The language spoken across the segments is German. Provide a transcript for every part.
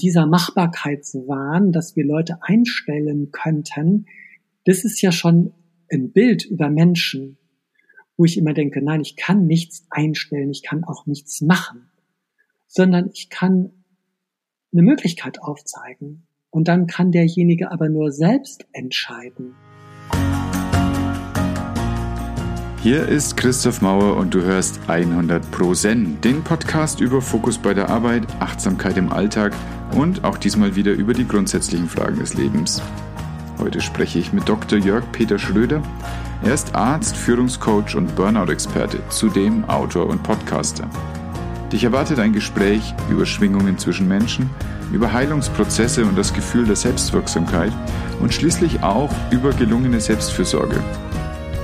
dieser Machbarkeitswahn, dass wir Leute einstellen könnten, das ist ja schon ein Bild über Menschen, wo ich immer denke, nein, ich kann nichts einstellen, ich kann auch nichts machen, sondern ich kann eine Möglichkeit aufzeigen und dann kann derjenige aber nur selbst entscheiden. Hier ist Christoph Mauer und du hörst 100 Pro Zen, den Podcast über Fokus bei der Arbeit, Achtsamkeit im Alltag und auch diesmal wieder über die grundsätzlichen Fragen des Lebens. Heute spreche ich mit Dr. Jörg Peter Schröder. Er ist Arzt, Führungscoach und Burnout-Experte, zudem Autor und Podcaster. Dich erwartet ein Gespräch über Schwingungen zwischen Menschen, über Heilungsprozesse und das Gefühl der Selbstwirksamkeit und schließlich auch über gelungene Selbstfürsorge.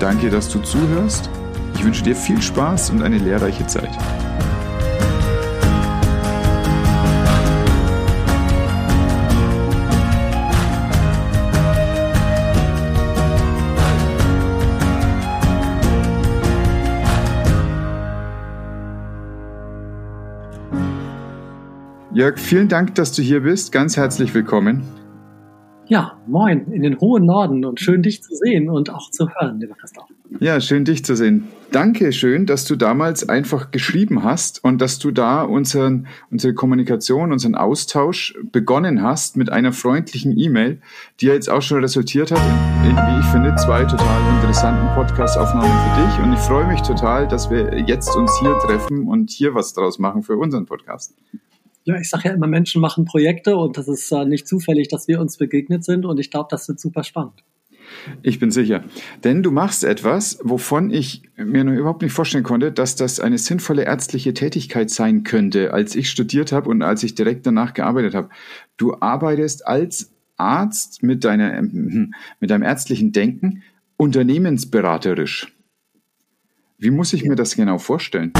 Danke, dass du zuhörst. Ich wünsche dir viel Spaß und eine lehrreiche Zeit. Jörg, vielen Dank, dass du hier bist. Ganz herzlich willkommen. Ja, moin in den hohen Norden und schön dich zu sehen und auch zu hören, lieber Christoph. Ja, schön dich zu sehen. Danke schön, dass du damals einfach geschrieben hast und dass du da unseren, unsere Kommunikation, unseren Austausch begonnen hast mit einer freundlichen E-Mail, die ja jetzt auch schon resultiert hat in, in, wie ich finde, zwei total interessanten Podcast-Aufnahmen für dich. Und ich freue mich total, dass wir jetzt uns hier treffen und hier was draus machen für unseren Podcast ja, ich sage ja immer, Menschen machen Projekte und das ist äh, nicht zufällig, dass wir uns begegnet sind und ich glaube, das wird super spannend. Ich bin sicher. Denn du machst etwas, wovon ich mir noch überhaupt nicht vorstellen konnte, dass das eine sinnvolle ärztliche Tätigkeit sein könnte, als ich studiert habe und als ich direkt danach gearbeitet habe. Du arbeitest als Arzt mit, deiner, mit deinem ärztlichen Denken unternehmensberaterisch. Wie muss ich mir das genau vorstellen?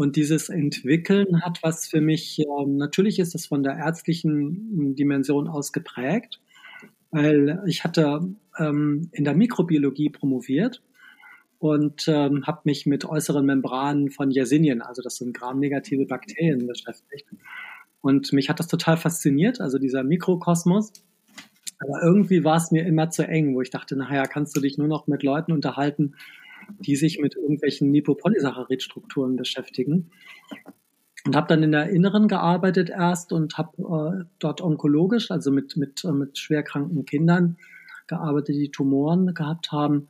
Und dieses Entwickeln hat was für mich, ähm, natürlich ist das von der ärztlichen Dimension aus geprägt, weil ich hatte ähm, in der Mikrobiologie promoviert und ähm, habe mich mit äußeren Membranen von Yersinien, also das sind gramnegative Bakterien, beschäftigt. Und mich hat das total fasziniert, also dieser Mikrokosmos. Aber irgendwie war es mir immer zu eng, wo ich dachte, naja, kannst du dich nur noch mit Leuten unterhalten, die sich mit irgendwelchen Lipopolysaccharidstrukturen beschäftigen. Und habe dann in der Inneren gearbeitet erst und habe äh, dort onkologisch, also mit, mit, äh, mit schwerkranken Kindern gearbeitet, die Tumoren gehabt haben.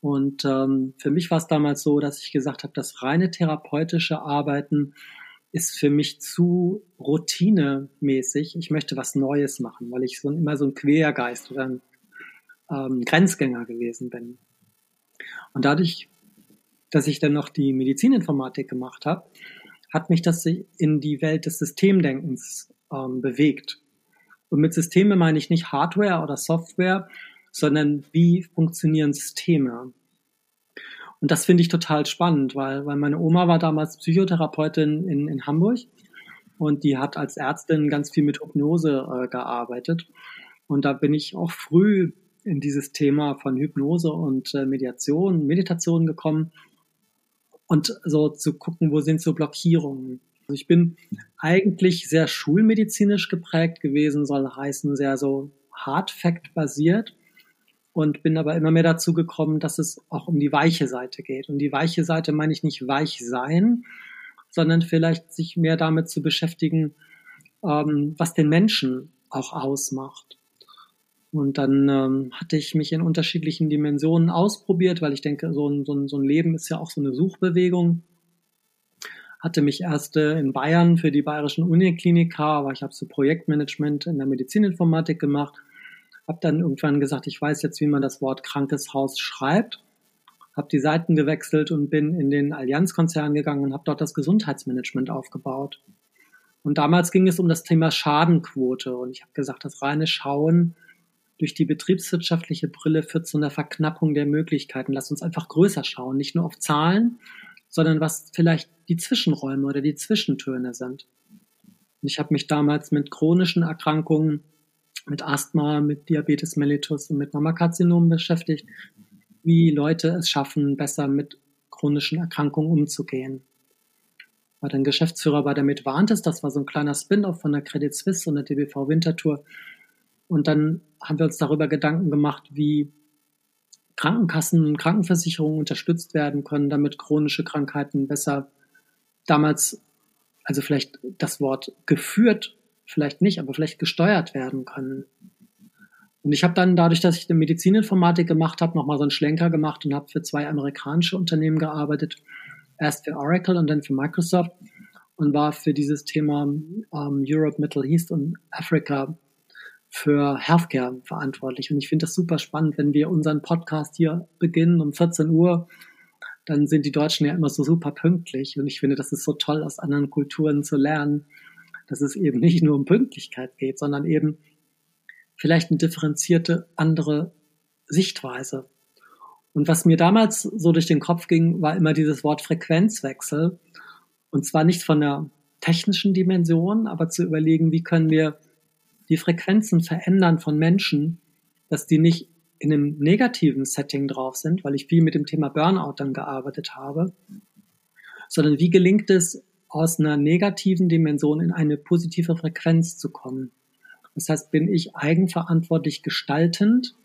Und ähm, für mich war es damals so, dass ich gesagt habe, das reine therapeutische Arbeiten ist für mich zu routinemäßig. Ich möchte was Neues machen, weil ich so immer so ein Quergeist oder ein ähm, Grenzgänger gewesen bin. Und dadurch, dass ich dann noch die Medizininformatik gemacht habe, hat mich das in die Welt des Systemdenkens ähm, bewegt. Und mit Systeme meine ich nicht Hardware oder Software, sondern wie funktionieren Systeme. Und das finde ich total spannend, weil, weil meine Oma war damals Psychotherapeutin in, in Hamburg und die hat als Ärztin ganz viel mit Hypnose äh, gearbeitet. Und da bin ich auch früh in dieses Thema von Hypnose und äh, Mediation, Meditation gekommen und so zu gucken, wo sind so Blockierungen. Also ich bin eigentlich sehr schulmedizinisch geprägt gewesen, soll heißen sehr so Hard Fact basiert und bin aber immer mehr dazu gekommen, dass es auch um die weiche Seite geht. Und die weiche Seite meine ich nicht weich sein, sondern vielleicht sich mehr damit zu beschäftigen, ähm, was den Menschen auch ausmacht. Und dann ähm, hatte ich mich in unterschiedlichen Dimensionen ausprobiert, weil ich denke, so ein, so, ein, so ein Leben ist ja auch so eine Suchbewegung. Hatte mich erst äh, in Bayern für die bayerischen Unikliniker, aber ich habe so Projektmanagement in der Medizininformatik gemacht. Habe dann irgendwann gesagt, ich weiß jetzt, wie man das Wort krankes Haus schreibt. Habe die Seiten gewechselt und bin in den Allianzkonzern gegangen und habe dort das Gesundheitsmanagement aufgebaut. Und damals ging es um das Thema Schadenquote. Und ich habe gesagt, das reine Schauen durch die betriebswirtschaftliche Brille führt zu einer Verknappung der Möglichkeiten. Lass uns einfach größer schauen, nicht nur auf Zahlen, sondern was vielleicht die Zwischenräume oder die Zwischentöne sind. Ich habe mich damals mit chronischen Erkrankungen, mit Asthma, mit Diabetes mellitus und mit Mammakarzinom beschäftigt, wie Leute es schaffen, besser mit chronischen Erkrankungen umzugehen. War dann Geschäftsführer bei der Midvantes, das war so ein kleiner Spin-off von der Credit Suisse und der DBV Wintertour. Und dann haben wir uns darüber Gedanken gemacht, wie Krankenkassen und Krankenversicherungen unterstützt werden können, damit chronische Krankheiten besser damals, also vielleicht das Wort geführt, vielleicht nicht, aber vielleicht gesteuert werden können. Und ich habe dann dadurch, dass ich eine Medizininformatik gemacht habe, nochmal so einen Schlenker gemacht und habe für zwei amerikanische Unternehmen gearbeitet. Erst für Oracle und dann für Microsoft und war für dieses Thema ähm, Europe, Middle East und Afrika für Healthcare verantwortlich. Und ich finde das super spannend, wenn wir unseren Podcast hier beginnen um 14 Uhr, dann sind die Deutschen ja immer so super pünktlich. Und ich finde, das ist so toll, aus anderen Kulturen zu lernen, dass es eben nicht nur um Pünktlichkeit geht, sondern eben vielleicht eine differenzierte andere Sichtweise. Und was mir damals so durch den Kopf ging, war immer dieses Wort Frequenzwechsel. Und zwar nicht von der technischen Dimension, aber zu überlegen, wie können wir die Frequenzen verändern von Menschen, dass die nicht in einem negativen Setting drauf sind, weil ich viel mit dem Thema Burnout dann gearbeitet habe, sondern wie gelingt es, aus einer negativen Dimension in eine positive Frequenz zu kommen. Das heißt, bin ich eigenverantwortlich gestaltend,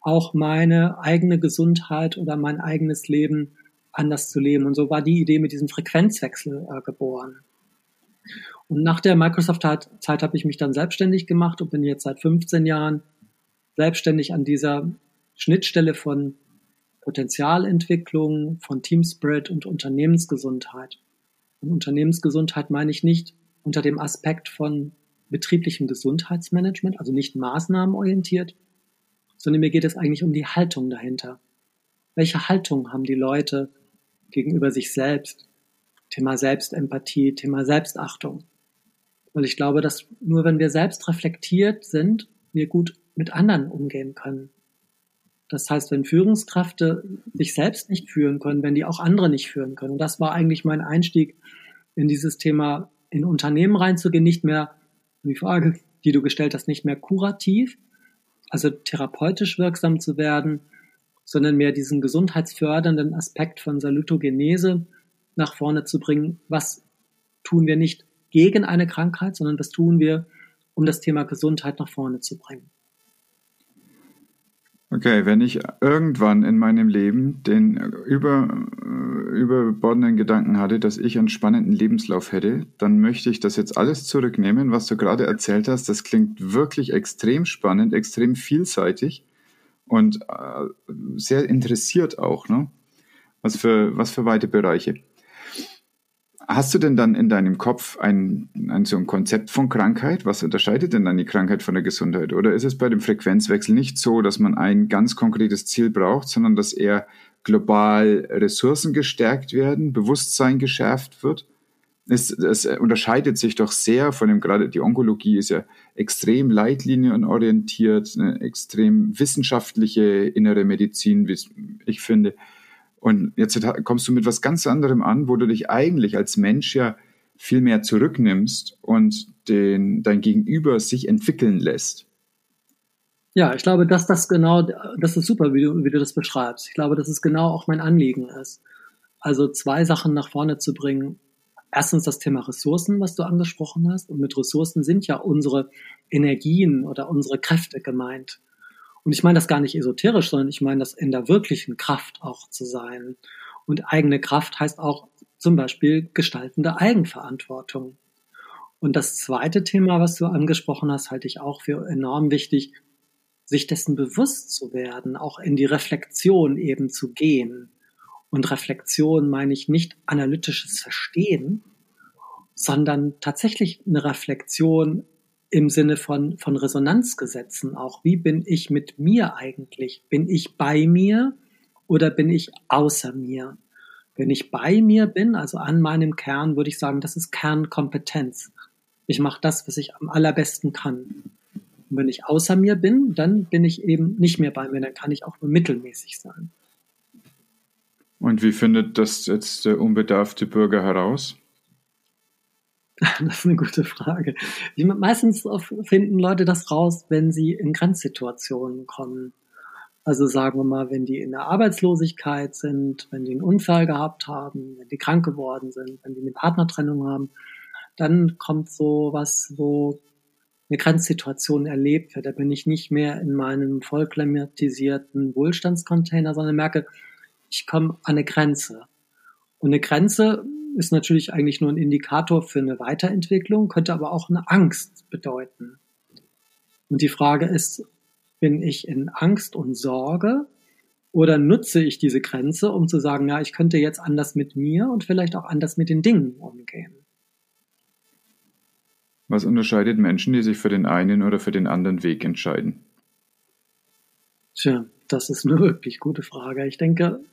auch meine eigene Gesundheit oder mein eigenes Leben anders zu leben. Und so war die Idee mit diesem Frequenzwechsel äh, geboren. Und nach der Microsoft-Zeit habe ich mich dann selbstständig gemacht und bin jetzt seit 15 Jahren selbstständig an dieser Schnittstelle von Potenzialentwicklung, von Team Spirit und Unternehmensgesundheit. Und Unternehmensgesundheit meine ich nicht unter dem Aspekt von betrieblichem Gesundheitsmanagement, also nicht maßnahmenorientiert, sondern mir geht es eigentlich um die Haltung dahinter. Welche Haltung haben die Leute gegenüber sich selbst? Thema Selbstempathie, Thema Selbstachtung. Weil ich glaube, dass nur wenn wir selbst reflektiert sind, wir gut mit anderen umgehen können. Das heißt, wenn Führungskräfte sich selbst nicht führen können, wenn die auch andere nicht führen können. Und das war eigentlich mein Einstieg in dieses Thema, in Unternehmen reinzugehen, nicht mehr, die Frage, die du gestellt hast, nicht mehr kurativ, also therapeutisch wirksam zu werden, sondern mehr diesen gesundheitsfördernden Aspekt von Salutogenese nach vorne zu bringen. Was tun wir nicht gegen eine Krankheit, sondern was tun wir, um das Thema Gesundheit nach vorne zu bringen. Okay, wenn ich irgendwann in meinem Leben den über, überbordenden Gedanken hatte, dass ich einen spannenden Lebenslauf hätte, dann möchte ich das jetzt alles zurücknehmen, was du gerade erzählt hast. Das klingt wirklich extrem spannend, extrem vielseitig und äh, sehr interessiert auch. Ne? Was, für, was für weite Bereiche. Hast du denn dann in deinem Kopf ein, ein, so ein Konzept von Krankheit? Was unterscheidet denn dann die Krankheit von der Gesundheit? Oder ist es bei dem Frequenzwechsel nicht so, dass man ein ganz konkretes Ziel braucht, sondern dass eher global Ressourcen gestärkt werden, Bewusstsein geschärft wird? Es, es unterscheidet sich doch sehr von dem, gerade die Onkologie ist ja extrem leitlinienorientiert, eine extrem wissenschaftliche innere Medizin, wie ich finde. Und jetzt kommst du mit was ganz anderem an, wo du dich eigentlich als Mensch ja viel mehr zurücknimmst und den, dein Gegenüber sich entwickeln lässt. Ja, ich glaube, dass das genau, das ist super, wie du, wie du das beschreibst. Ich glaube, dass es genau auch mein Anliegen ist. Also zwei Sachen nach vorne zu bringen. Erstens das Thema Ressourcen, was du angesprochen hast. Und mit Ressourcen sind ja unsere Energien oder unsere Kräfte gemeint. Und ich meine das gar nicht esoterisch, sondern ich meine das in der wirklichen Kraft auch zu sein. Und eigene Kraft heißt auch zum Beispiel gestaltende Eigenverantwortung. Und das zweite Thema, was du angesprochen hast, halte ich auch für enorm wichtig, sich dessen bewusst zu werden, auch in die Reflexion eben zu gehen. Und Reflexion meine ich nicht analytisches Verstehen, sondern tatsächlich eine Reflexion im Sinne von, von Resonanzgesetzen auch. Wie bin ich mit mir eigentlich? Bin ich bei mir oder bin ich außer mir? Wenn ich bei mir bin, also an meinem Kern, würde ich sagen, das ist Kernkompetenz. Ich mache das, was ich am allerbesten kann. Und wenn ich außer mir bin, dann bin ich eben nicht mehr bei mir, dann kann ich auch nur mittelmäßig sein. Und wie findet das jetzt der unbedarfte Bürger heraus? Das ist eine gute Frage. Meistens finden Leute das raus, wenn sie in Grenzsituationen kommen. Also sagen wir mal, wenn die in der Arbeitslosigkeit sind, wenn die einen Unfall gehabt haben, wenn die krank geworden sind, wenn die eine Partnertrennung haben, dann kommt so was, wo eine Grenzsituation erlebt wird. Da bin ich nicht mehr in meinem voll klimatisierten Wohlstandscontainer, sondern merke, ich komme an eine Grenze. Und eine Grenze ist natürlich eigentlich nur ein Indikator für eine Weiterentwicklung, könnte aber auch eine Angst bedeuten. Und die Frage ist, bin ich in Angst und Sorge oder nutze ich diese Grenze, um zu sagen, ja, ich könnte jetzt anders mit mir und vielleicht auch anders mit den Dingen umgehen? Was unterscheidet Menschen, die sich für den einen oder für den anderen Weg entscheiden? Tja, das ist eine wirklich gute Frage. Ich denke,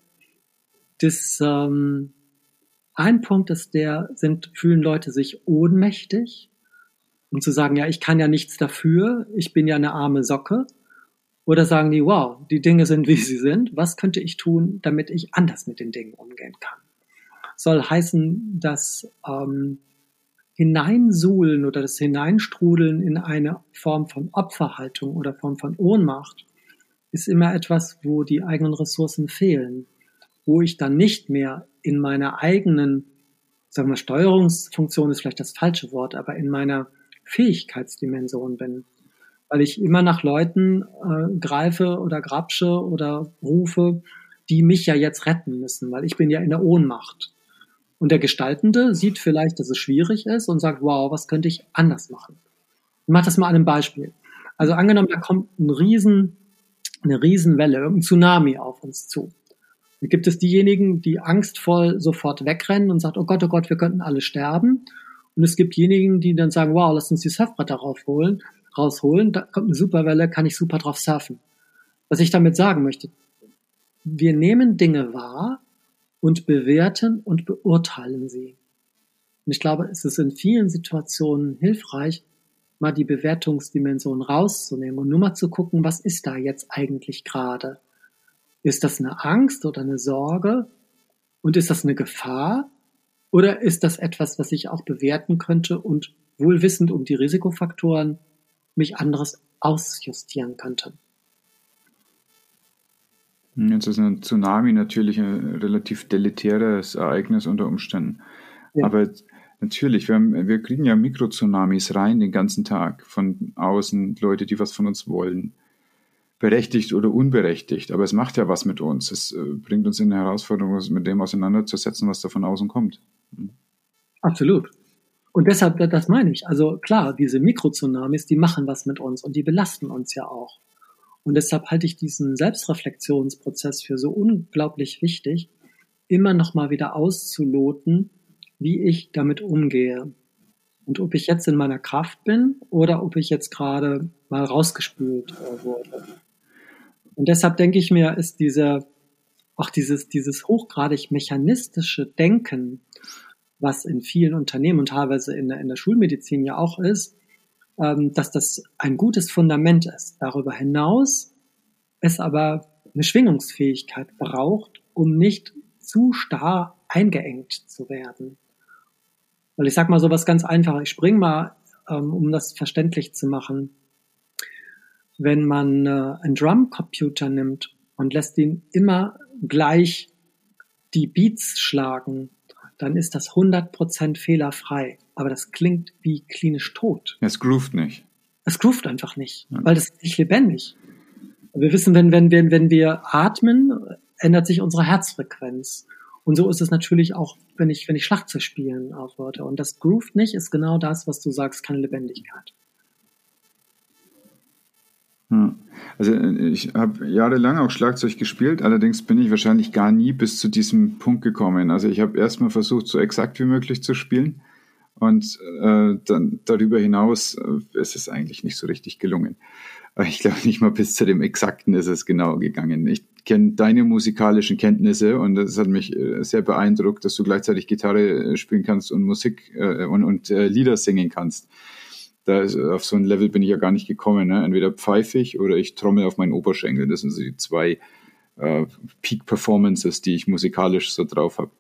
das ähm, ein Punkt ist der, sind, fühlen Leute sich ohnmächtig, um zu sagen, ja, ich kann ja nichts dafür, ich bin ja eine arme Socke. Oder sagen die, wow, die Dinge sind, wie sie sind. Was könnte ich tun, damit ich anders mit den Dingen umgehen kann? Soll heißen, dass ähm, Hineinsuhlen oder das Hineinstrudeln in eine Form von Opferhaltung oder Form von Ohnmacht ist immer etwas, wo die eigenen Ressourcen fehlen, wo ich dann nicht mehr in meiner eigenen, sagen wir, Steuerungsfunktion ist vielleicht das falsche Wort, aber in meiner Fähigkeitsdimension bin weil ich immer nach Leuten äh, greife oder grapsche oder rufe, die mich ja jetzt retten müssen, weil ich bin ja in der Ohnmacht. Und der Gestaltende sieht vielleicht, dass es schwierig ist und sagt, wow, was könnte ich anders machen? Ich mache das mal an einem Beispiel. Also angenommen, da kommt ein Riesen, eine Riesenwelle, ein Tsunami auf uns zu. Gibt es diejenigen, die angstvoll sofort wegrennen und sagen, oh Gott, oh Gott, wir könnten alle sterben. Und es gibt diejenigen, die dann sagen, wow, lass uns die Surfbretter raufholen rausholen, da kommt eine Superwelle, kann ich super drauf surfen. Was ich damit sagen möchte, wir nehmen Dinge wahr und bewerten und beurteilen sie. Und ich glaube, es ist in vielen Situationen hilfreich, mal die Bewertungsdimension rauszunehmen und nur mal zu gucken, was ist da jetzt eigentlich gerade? Ist das eine Angst oder eine Sorge? Und ist das eine Gefahr? Oder ist das etwas, was ich auch bewerten könnte und wohl wissend um die Risikofaktoren mich anderes ausjustieren könnte. Jetzt ist ein Tsunami natürlich ein relativ deletäres Ereignis unter Umständen. Ja. Aber natürlich, wir, haben, wir kriegen ja Mikrotsunamis rein den ganzen Tag von außen, Leute, die was von uns wollen. Berechtigt oder unberechtigt. Aber es macht ja was mit uns. Es äh, bringt uns in eine Herausforderung, uns mit dem auseinanderzusetzen, was da von außen kommt. Absolut. Und deshalb, das meine ich. Also klar, diese Mikrotsunamis, die machen was mit uns und die belasten uns ja auch. Und deshalb halte ich diesen Selbstreflexionsprozess für so unglaublich wichtig, immer noch mal wieder auszuloten, wie ich damit umgehe. Und ob ich jetzt in meiner Kraft bin oder ob ich jetzt gerade mal rausgespült wurde. Und deshalb denke ich mir, ist diese, auch dieses, dieses hochgradig mechanistische Denken, was in vielen Unternehmen und teilweise in der, in der Schulmedizin ja auch ist, ähm, dass das ein gutes Fundament ist. Darüber hinaus es aber eine Schwingungsfähigkeit braucht, um nicht zu starr eingeengt zu werden. Weil ich sag mal so was ganz einfaches. Ich spring mal, ähm, um das verständlich zu machen. Wenn man äh, einen Drumcomputer nimmt und lässt ihn immer gleich die Beats schlagen, dann ist das 100% fehlerfrei. Aber das klingt wie klinisch tot. Es groovt nicht. Es groovt einfach nicht, ja. weil das ist nicht lebendig. Wir wissen, wenn, wenn, wenn, wenn wir atmen, ändert sich unsere Herzfrequenz. Und so ist es natürlich auch, wenn ich, wenn ich Schlagzeug spielen aufhörte. Und das groovt nicht, ist genau das, was du sagst, keine Lebendigkeit. Hm. Also äh, ich habe jahrelang auch Schlagzeug gespielt, allerdings bin ich wahrscheinlich gar nie bis zu diesem Punkt gekommen. Also ich habe erstmal versucht, so exakt wie möglich zu spielen und äh, dann darüber hinaus äh, ist es eigentlich nicht so richtig gelungen. Aber ich glaube nicht mal bis zu dem Exakten ist es genau gegangen. Ich kenne deine musikalischen Kenntnisse und das hat mich äh, sehr beeindruckt, dass du gleichzeitig Gitarre äh, spielen kannst und Musik äh, und, und äh, Lieder singen kannst da ist, auf so ein Level bin ich ja gar nicht gekommen. Ne? Entweder pfeife ich oder ich trommel auf meinen Oberschenkel. Das sind so die zwei äh, Peak-Performances, die ich musikalisch so drauf habe.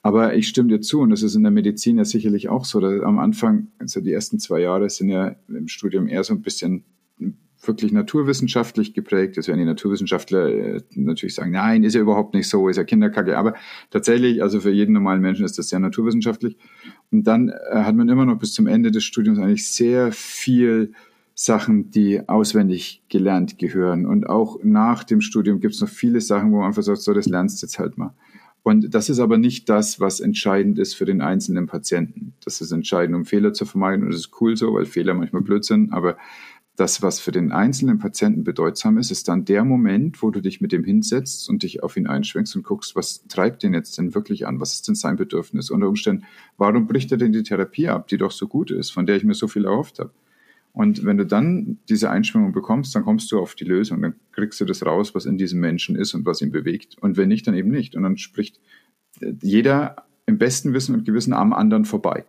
Aber ich stimme dir zu, und das ist in der Medizin ja sicherlich auch so. Dass am Anfang, also die ersten zwei Jahre sind ja im Studium eher so ein bisschen wirklich naturwissenschaftlich geprägt. Das werden die Naturwissenschaftler äh, natürlich sagen, nein, ist ja überhaupt nicht so, ist ja Kinderkacke. Aber tatsächlich, also für jeden normalen Menschen ist das sehr naturwissenschaftlich. Und dann äh, hat man immer noch bis zum Ende des Studiums eigentlich sehr viel Sachen, die auswendig gelernt gehören. Und auch nach dem Studium gibt es noch viele Sachen, wo man einfach sagt, so, das lernst du jetzt halt mal. Und das ist aber nicht das, was entscheidend ist für den einzelnen Patienten. Das ist entscheidend, um Fehler zu vermeiden. Und das ist cool so, weil Fehler manchmal blöd sind. Aber das, was für den einzelnen Patienten bedeutsam ist, ist dann der Moment, wo du dich mit dem hinsetzt und dich auf ihn einschwenkst und guckst, was treibt den jetzt denn wirklich an? Was ist denn sein Bedürfnis? Unter Umständen, warum bricht er denn die Therapie ab, die doch so gut ist, von der ich mir so viel erhofft habe? Und wenn du dann diese Einschwingung bekommst, dann kommst du auf die Lösung, dann kriegst du das raus, was in diesem Menschen ist und was ihn bewegt. Und wenn nicht, dann eben nicht. Und dann spricht jeder im besten Wissen und Gewissen am anderen vorbei.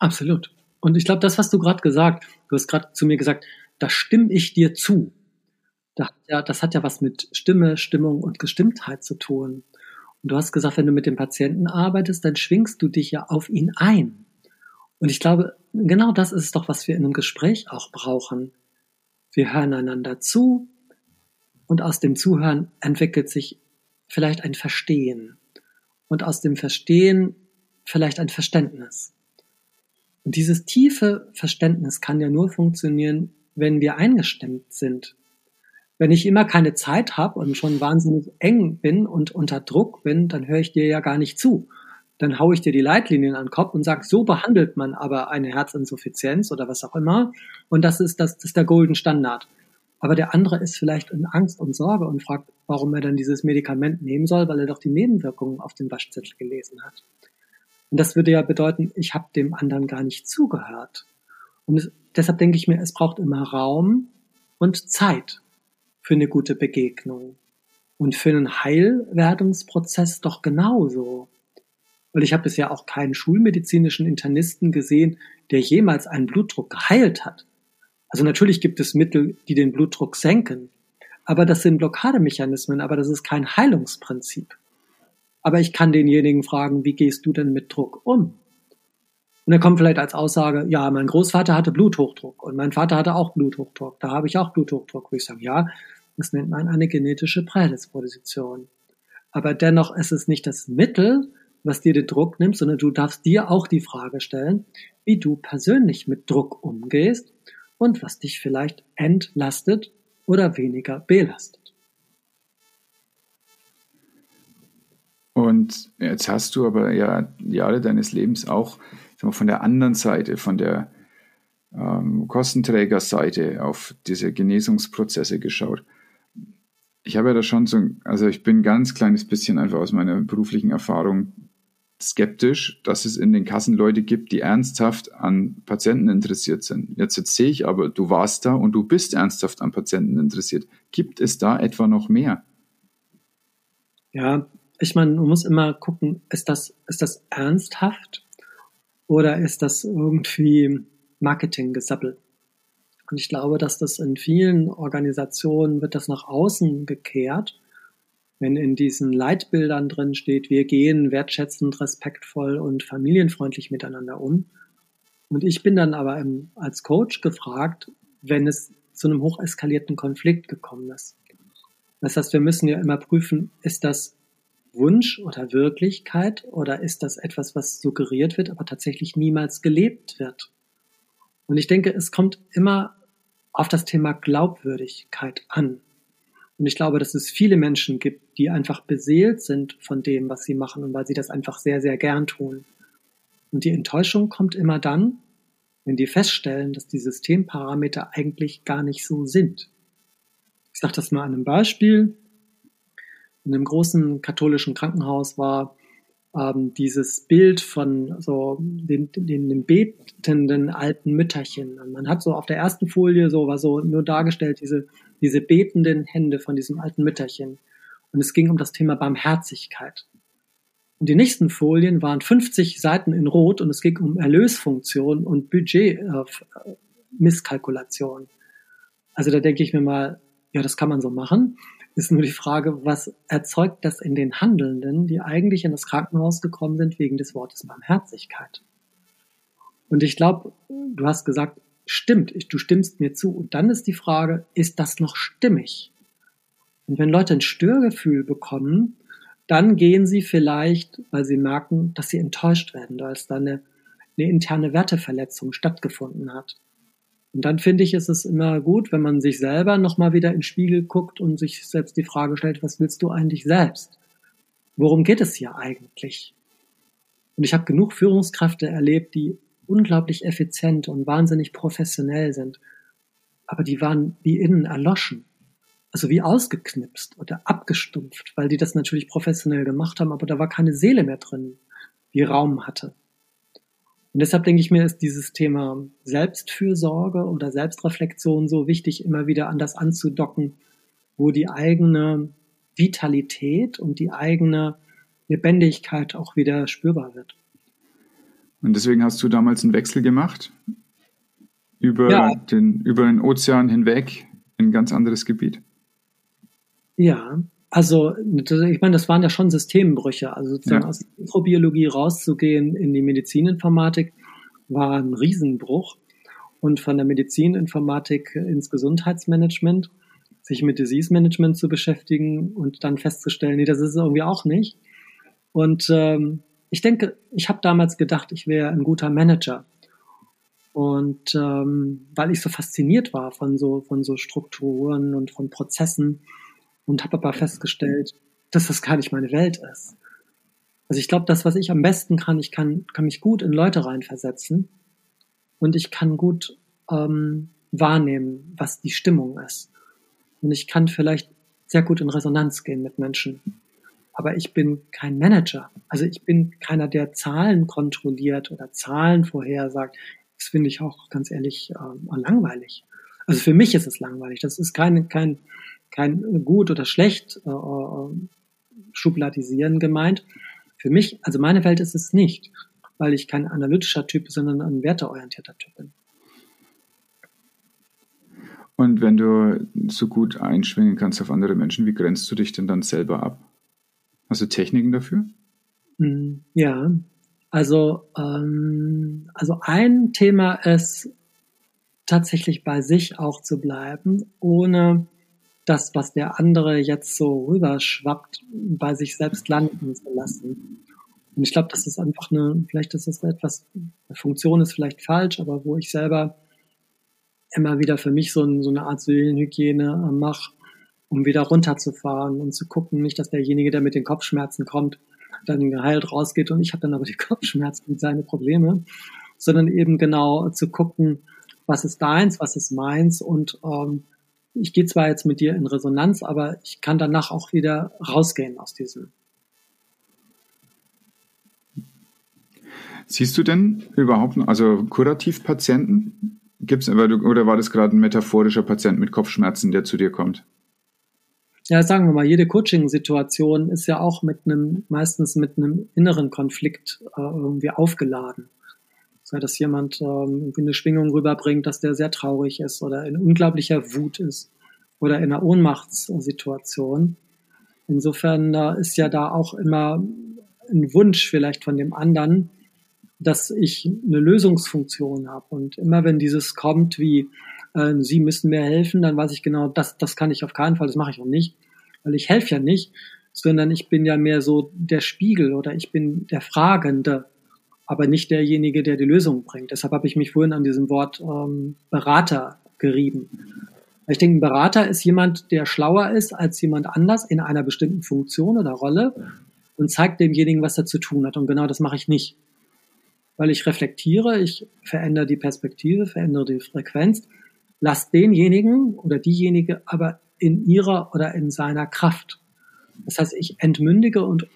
Absolut. Und ich glaube, das, was du gerade gesagt, du hast gerade zu mir gesagt, da stimme ich dir zu. Das, ja, das hat ja was mit Stimme, Stimmung und Gestimmtheit zu tun. Und du hast gesagt, wenn du mit dem Patienten arbeitest, dann schwingst du dich ja auf ihn ein. Und ich glaube, genau das ist es doch, was wir in einem Gespräch auch brauchen. Wir hören einander zu und aus dem Zuhören entwickelt sich vielleicht ein Verstehen und aus dem Verstehen vielleicht ein Verständnis. Und dieses tiefe Verständnis kann ja nur funktionieren, wenn wir eingestimmt sind. Wenn ich immer keine Zeit habe und schon wahnsinnig eng bin und unter Druck bin, dann höre ich dir ja gar nicht zu dann haue ich dir die Leitlinien an den Kopf und sage, so behandelt man aber eine Herzinsuffizienz oder was auch immer. Und das ist, das, das ist der Golden Standard. Aber der andere ist vielleicht in Angst und Sorge und fragt, warum er dann dieses Medikament nehmen soll, weil er doch die Nebenwirkungen auf dem Waschzettel gelesen hat. Und das würde ja bedeuten, ich habe dem anderen gar nicht zugehört. Und es, deshalb denke ich mir, es braucht immer Raum und Zeit für eine gute Begegnung. Und für einen Heilwerdungsprozess doch genauso. Weil ich habe bisher auch keinen schulmedizinischen Internisten gesehen, der jemals einen Blutdruck geheilt hat. Also natürlich gibt es Mittel, die den Blutdruck senken, aber das sind Blockademechanismen, aber das ist kein Heilungsprinzip. Aber ich kann denjenigen fragen, wie gehst du denn mit Druck um? Und er kommt vielleicht als Aussage, ja, mein Großvater hatte Bluthochdruck und mein Vater hatte auch Bluthochdruck. Da habe ich auch Bluthochdruck. Wo ich sage, ja, das nennt man eine genetische Prädisposition. Aber dennoch ist es nicht das Mittel, was dir den Druck nimmt, sondern du darfst dir auch die Frage stellen, wie du persönlich mit Druck umgehst und was dich vielleicht entlastet oder weniger belastet. Und jetzt hast du aber ja Jahre deines Lebens auch mal, von der anderen Seite, von der ähm, Kostenträgerseite auf diese Genesungsprozesse geschaut ich habe ja da schon so, also ich bin ganz kleines bisschen einfach aus meiner beruflichen Erfahrung skeptisch, dass es in den Kassen Leute gibt, die ernsthaft an Patienten interessiert sind. Jetzt, jetzt sehe ich aber, du warst da und du bist ernsthaft an Patienten interessiert. Gibt es da etwa noch mehr? Ja, ich meine, man muss immer gucken, ist das, ist das ernsthaft oder ist das irgendwie Marketinggesappel? Und ich glaube, dass das in vielen Organisationen wird das nach außen gekehrt wenn in diesen Leitbildern drin steht, wir gehen wertschätzend, respektvoll und familienfreundlich miteinander um. Und ich bin dann aber im, als Coach gefragt, wenn es zu einem hocheskalierten Konflikt gekommen ist. Das heißt, wir müssen ja immer prüfen, ist das Wunsch oder Wirklichkeit oder ist das etwas, was suggeriert wird, aber tatsächlich niemals gelebt wird? Und ich denke, es kommt immer auf das Thema Glaubwürdigkeit an. Und ich glaube, dass es viele Menschen gibt, die einfach beseelt sind von dem, was sie machen und weil sie das einfach sehr, sehr gern tun. Und die Enttäuschung kommt immer dann, wenn die feststellen, dass die Systemparameter eigentlich gar nicht so sind. Ich sage das mal an einem Beispiel. In einem großen katholischen Krankenhaus war ähm, dieses Bild von so den, den, den betenden alten Mütterchen. Und man hat so auf der ersten Folie so war so nur dargestellt diese diese betenden Hände von diesem alten Mütterchen. Und es ging um das Thema Barmherzigkeit. Und die nächsten Folien waren 50 Seiten in Rot und es ging um Erlösfunktion und Budget-Misskalkulation. Äh, also da denke ich mir mal, ja, das kann man so machen. Ist nur die Frage, was erzeugt das in den Handelnden, die eigentlich in das Krankenhaus gekommen sind wegen des Wortes Barmherzigkeit. Und ich glaube, du hast gesagt, stimmt, du stimmst mir zu. Und dann ist die Frage, ist das noch stimmig? Und wenn Leute ein Störgefühl bekommen, dann gehen sie vielleicht, weil sie merken, dass sie enttäuscht werden, da es da eine, eine interne Werteverletzung stattgefunden hat. Und dann finde ich, ist es immer gut, wenn man sich selber nochmal wieder in den Spiegel guckt und sich selbst die Frage stellt, was willst du eigentlich selbst? Worum geht es hier eigentlich? Und ich habe genug Führungskräfte erlebt, die unglaublich effizient und wahnsinnig professionell sind. Aber die waren wie innen erloschen. Also wie ausgeknipst oder abgestumpft, weil die das natürlich professionell gemacht haben, aber da war keine Seele mehr drin, die Raum hatte. Und deshalb denke ich mir, ist dieses Thema Selbstfürsorge oder Selbstreflexion so wichtig, immer wieder an das anzudocken, wo die eigene Vitalität und die eigene Lebendigkeit auch wieder spürbar wird. Und deswegen hast du damals einen Wechsel gemacht über, ja. den, über den Ozean hinweg in ein ganz anderes Gebiet. Ja, also, ich meine, das waren ja schon Systembrüche. Also sozusagen ja. aus der Mikrobiologie rauszugehen in die Medizininformatik war ein Riesenbruch. Und von der Medizininformatik ins Gesundheitsmanagement, sich mit Disease Management zu beschäftigen und dann festzustellen, nee, das ist es irgendwie auch nicht. Und ähm, ich denke, ich habe damals gedacht, ich wäre ein guter Manager. Und ähm, weil ich so fasziniert war von so, von so Strukturen und von Prozessen, und habe aber festgestellt, dass das gar nicht meine Welt ist. Also ich glaube, das, was ich am besten kann, ich kann, kann mich gut in Leute reinversetzen und ich kann gut ähm, wahrnehmen, was die Stimmung ist. Und ich kann vielleicht sehr gut in Resonanz gehen mit Menschen. Aber ich bin kein Manager. Also ich bin keiner, der Zahlen kontrolliert oder Zahlen vorhersagt. Das finde ich auch ganz ehrlich äh, langweilig. Also für mich ist es langweilig. Das ist kein, kein, kein gut oder schlecht äh, äh, schubladisieren gemeint. Für mich, also meine Welt ist es nicht, weil ich kein analytischer Typ, sondern ein werteorientierter Typ bin. Und wenn du so gut einschwingen kannst auf andere Menschen, wie grenzt du dich denn dann selber ab? Hast du Techniken dafür? Hm, ja, also, ähm, also ein Thema ist tatsächlich bei sich auch zu bleiben, ohne das, was der andere jetzt so rüberschwappt, bei sich selbst landen zu lassen. Und ich glaube, das ist einfach eine, vielleicht ist das etwas, eine Funktion ist vielleicht falsch, aber wo ich selber immer wieder für mich so, so eine Art Seelenhygiene äh, mache, um wieder runterzufahren und zu gucken, nicht, dass derjenige, der mit den Kopfschmerzen kommt, dann geheilt rausgeht und ich habe dann aber die Kopfschmerzen und seine Probleme, sondern eben genau zu gucken, was ist deins, was ist meins und ähm, ich gehe zwar jetzt mit dir in Resonanz, aber ich kann danach auch wieder rausgehen aus diesem. Siehst du denn überhaupt, also Kurativpatienten? Gibt's, oder war das gerade ein metaphorischer Patient mit Kopfschmerzen, der zu dir kommt? Ja, sagen wir mal, jede Coaching-Situation ist ja auch mit einem, meistens mit einem inneren Konflikt äh, irgendwie aufgeladen sei dass jemand ähm, eine Schwingung rüberbringt, dass der sehr traurig ist oder in unglaublicher Wut ist oder in einer Ohnmachtssituation. Insofern äh, ist ja da auch immer ein Wunsch vielleicht von dem anderen, dass ich eine Lösungsfunktion habe. Und immer wenn dieses kommt wie, äh, Sie müssen mir helfen, dann weiß ich genau, das, das kann ich auf keinen Fall, das mache ich auch nicht, weil ich helfe ja nicht, sondern ich bin ja mehr so der Spiegel oder ich bin der Fragende aber nicht derjenige, der die Lösung bringt. Deshalb habe ich mich vorhin an diesem Wort ähm, Berater gerieben. Ich denke, ein Berater ist jemand, der schlauer ist als jemand anders in einer bestimmten Funktion oder Rolle und zeigt demjenigen, was er zu tun hat. Und genau das mache ich nicht. Weil ich reflektiere, ich verändere die Perspektive, verändere die Frequenz, lass denjenigen oder diejenige aber in ihrer oder in seiner Kraft. Das heißt, ich entmündige und